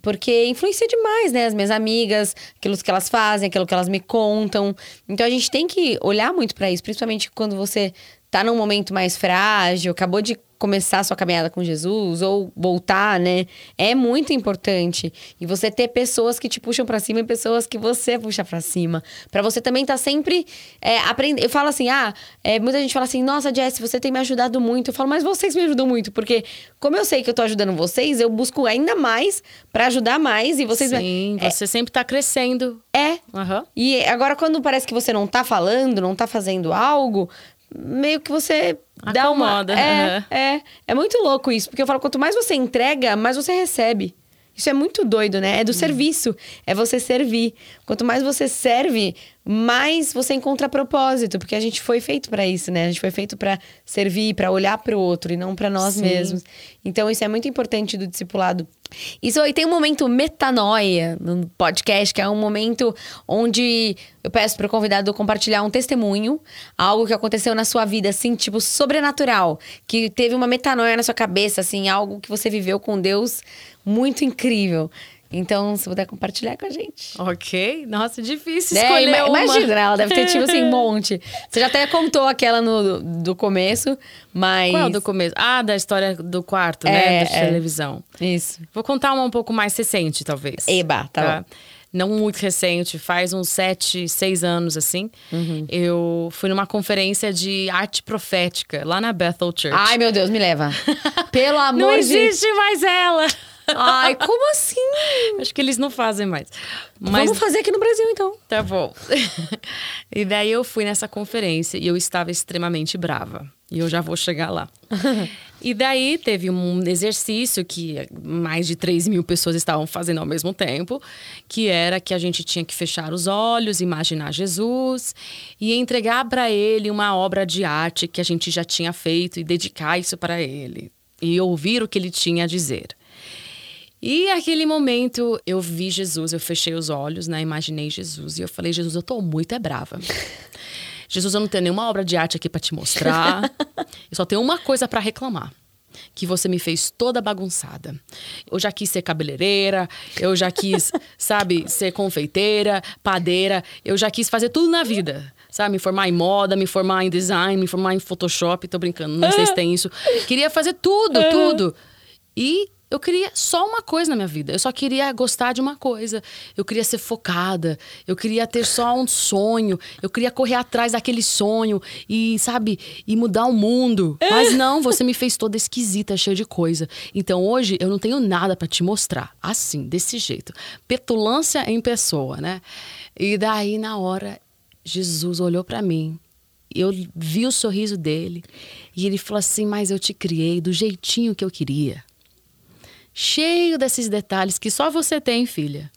Porque influencia demais, né? As minhas amigas, aquilo que elas fazem, aquilo que elas me contam. Então a gente tem que olhar muito pra isso, principalmente quando você tá num momento mais frágil, acabou de começar a sua caminhada com Jesus ou voltar, né? É muito importante. E você ter pessoas que te puxam pra cima e pessoas que você puxa pra cima. Pra você também tá sempre é, aprendendo. Eu falo assim, ah, é, muita gente fala assim, nossa, Jess, você tem me ajudado muito. Eu falo, mas vocês me ajudam muito, porque como eu sei que eu tô ajudando vocês, eu busco ainda mais pra ajudar mais e vocês Sim, você sempre está crescendo. é Aham. e agora, quando parece que você não tá falando, não tá fazendo algo, meio que você dá uma. Acomoda, É, aham. é. É muito louco isso, porque eu falo, quanto mais você entrega, mais você recebe. Isso é muito doido, né? É do serviço. É você servir. Quanto mais você serve, mais você encontra propósito, porque a gente foi feito pra isso, né? A gente foi feito pra servir, pra olhar pro outro e não pra nós Sim. mesmos. Então isso é muito importante do discipulado. Isso aí tem um momento metanoia no podcast, que é um momento onde eu peço para o convidado compartilhar um testemunho, algo que aconteceu na sua vida, assim, tipo, sobrenatural, que teve uma metanoia na sua cabeça, assim, algo que você viveu com Deus muito incrível. Então, se puder compartilhar com a gente. Ok. Nossa, difícil É, escolher ima- uma. imagina, né? ela deve ter tipo assim um monte. Você já até contou aquela no, do começo, mas. Qual do começo? Ah, da história do quarto, É, né? Da é. televisão. Isso. Vou contar uma um pouco mais recente, talvez. Eba, tá bom. Não muito recente, faz uns sete, seis anos, assim. Uhum. Eu fui numa conferência de arte profética lá na Bethel Church. Ai, meu Deus, me leva. Pelo amor não de existe mais ela! Ai, como assim? Acho que eles não fazem mais. Mas Vamos fazer aqui no Brasil, então. Tá bom. e daí eu fui nessa conferência e eu estava extremamente brava. E eu já vou chegar lá. e daí teve um exercício que mais de 3 mil pessoas estavam fazendo ao mesmo tempo, que era que a gente tinha que fechar os olhos, imaginar Jesus e entregar para ele uma obra de arte que a gente já tinha feito e dedicar isso para ele. E ouvir o que ele tinha a dizer. E aquele momento eu vi Jesus, eu fechei os olhos, né? Imaginei Jesus e eu falei: Jesus, eu tô muito é brava. Jesus, eu não tenho nenhuma obra de arte aqui para te mostrar. eu só tenho uma coisa para reclamar. que você me fez toda bagunçada. Eu já quis ser cabeleireira, eu já quis, sabe, ser confeiteira, padeira, eu já quis fazer tudo na vida. Sabe, me formar em moda, me formar em design, me formar em Photoshop, tô brincando, não sei se tem isso. Queria fazer tudo, tudo. E eu queria só uma coisa na minha vida. Eu só queria gostar de uma coisa. Eu queria ser focada. Eu queria ter só um sonho. Eu queria correr atrás daquele sonho e, sabe, e mudar o mundo. Mas não, você me fez toda esquisita, cheia de coisa. Então hoje eu não tenho nada para te mostrar. Assim, desse jeito. Petulância em pessoa, né? E daí, na hora, Jesus olhou para mim eu vi o sorriso dele e ele falou assim: Mas eu te criei do jeitinho que eu queria cheio desses detalhes que só você tem, filha.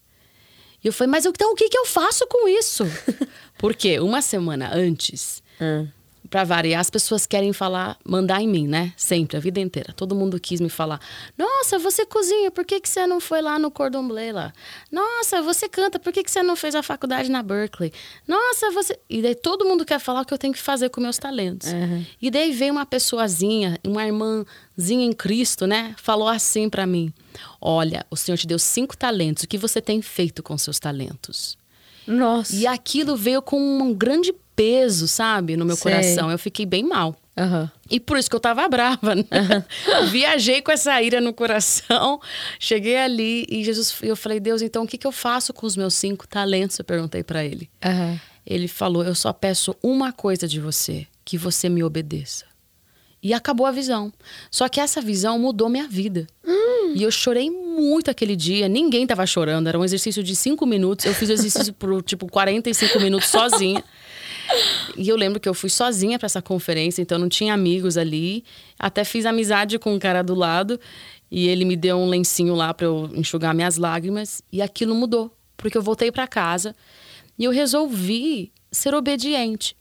E eu falei, mas então o que, que eu faço com isso? Porque uma semana antes, hum para variar, as pessoas querem falar, mandar em mim, né? Sempre, a vida inteira. Todo mundo quis me falar: Nossa, você cozinha, por que, que você não foi lá no Cordon Bleu lá? Nossa, você canta, por que, que você não fez a faculdade na Berkeley? Nossa, você. E daí todo mundo quer falar o que eu tenho que fazer com meus talentos. Uhum. E daí veio uma pessoazinha, uma irmãzinha em Cristo, né? Falou assim para mim: Olha, o Senhor te deu cinco talentos, o que você tem feito com seus talentos? Nossa. E aquilo veio com um grande peso, sabe, no meu Sei. coração. Eu fiquei bem mal. Uhum. E por isso que eu tava brava, né? Uhum. Viajei com essa ira no coração. Cheguei ali e Jesus, eu falei, Deus, então o que, que eu faço com os meus cinco talentos? Eu perguntei para ele. Uhum. Ele falou, eu só peço uma coisa de você, que você me obedeça. E acabou a visão. Só que essa visão mudou minha vida. Hum. E eu chorei muito aquele dia. Ninguém tava chorando. Era um exercício de cinco minutos. Eu fiz o exercício por, tipo, 45 minutos sozinha. E eu lembro que eu fui sozinha para essa conferência, então não tinha amigos ali. Até fiz amizade com um cara do lado e ele me deu um lencinho lá para eu enxugar minhas lágrimas e aquilo mudou, porque eu voltei para casa e eu resolvi ser obediente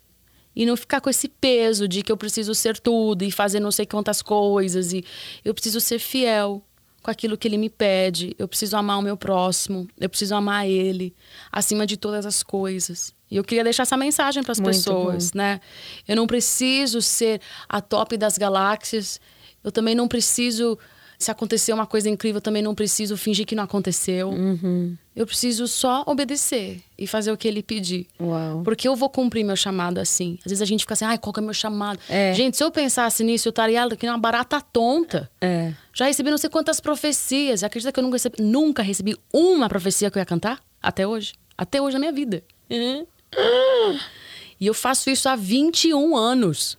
e não ficar com esse peso de que eu preciso ser tudo e fazer não sei quantas coisas e eu preciso ser fiel com aquilo que ele me pede. Eu preciso amar o meu próximo, eu preciso amar ele acima de todas as coisas. E eu queria deixar essa mensagem para as pessoas, bom. né? Eu não preciso ser a top das galáxias. Eu também não preciso se acontecer uma coisa incrível, eu também não preciso fingir que não aconteceu. Uhum. Eu preciso só obedecer e fazer o que ele pedir. Uau. Porque eu vou cumprir meu chamado assim. Às vezes a gente fica assim, ai, qual que é meu chamado? É. Gente, se eu pensasse nisso, eu estaria aqui uma barata tonta. É. Já recebi não sei quantas profecias. Acredita que eu nunca recebi, nunca recebi uma profecia que eu ia cantar? Até hoje. Até hoje na minha vida. Uhum. E eu faço isso há 21 anos.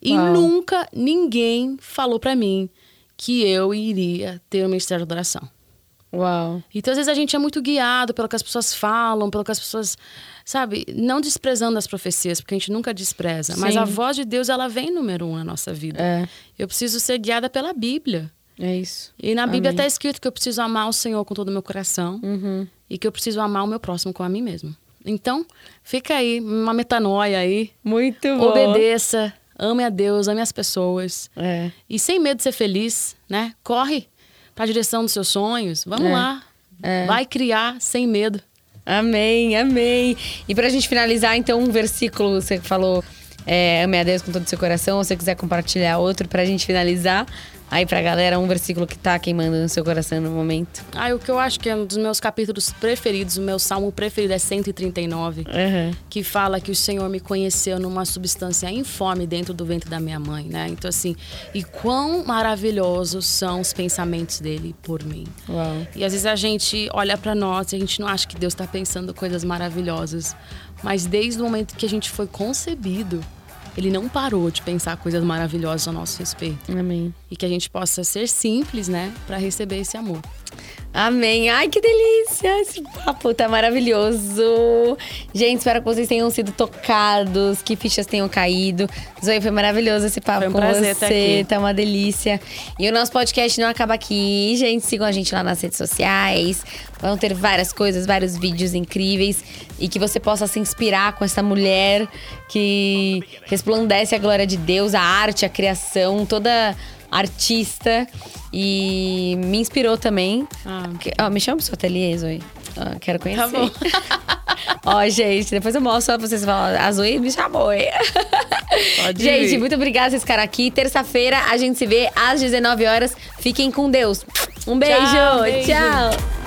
E Uau. nunca ninguém falou para mim que eu iria ter um ministério de adoração. Uau. Então, às vezes, a gente é muito guiado pelo que as pessoas falam, pelo que as pessoas. Sabe? Não desprezando as profecias, porque a gente nunca despreza. Sim. Mas a voz de Deus, ela vem número um na nossa vida. É. Eu preciso ser guiada pela Bíblia. É isso. E na Bíblia está escrito que eu preciso amar o Senhor com todo o meu coração uhum. e que eu preciso amar o meu próximo com a mim mesmo. Então, fica aí, uma metanoia aí. Muito bom. Obedeça, ame a Deus, ame as pessoas. É. E sem medo de ser feliz, né? Corre para a direção dos seus sonhos. Vamos é. lá. É. Vai criar sem medo. Amém, amém. E para a gente finalizar, então, um versículo, você falou, é, ame a Deus com todo o seu coração. Se você quiser compartilhar outro para a gente finalizar, aí pra galera um versículo que tá queimando no seu coração no momento? Ah, o que eu acho que é um dos meus capítulos preferidos, o meu salmo preferido é 139, uhum. que fala que o Senhor me conheceu numa substância informe dentro do ventre da minha mãe, né? Então, assim, e quão maravilhosos são os pensamentos dele por mim. Uau. E às vezes a gente olha para nós e a gente não acha que Deus tá pensando coisas maravilhosas, mas desde o momento que a gente foi concebido, ele não parou de pensar coisas maravilhosas a nosso respeito. Amém. E que a gente possa ser simples, né, para receber esse amor. Amém. Ai, que delícia! Esse papo tá maravilhoso. Gente, espero que vocês tenham sido tocados, que fichas tenham caído. Zoe, foi maravilhoso esse papo foi um com prazer você. Estar aqui. Tá uma delícia. E o nosso podcast não acaba aqui, gente. Sigam a gente lá nas redes sociais. Vão ter várias coisas, vários vídeos incríveis. E que você possa se inspirar com essa mulher que resplandece a glória de Deus, a arte, a criação, toda artista e me inspirou também. Ah. Que, ó, me chama pro seu ateliê, Zoe. Ah, quero conhecer. Tá bom. ó, gente, depois eu mostro pra vocês. Falam, a Zoe me chamou, hein? Pode gente, vir. muito obrigada vocês ficarem aqui. Terça-feira a gente se vê às 19 horas. Fiquem com Deus. Um beijo. Tchau, beijo. Tchau.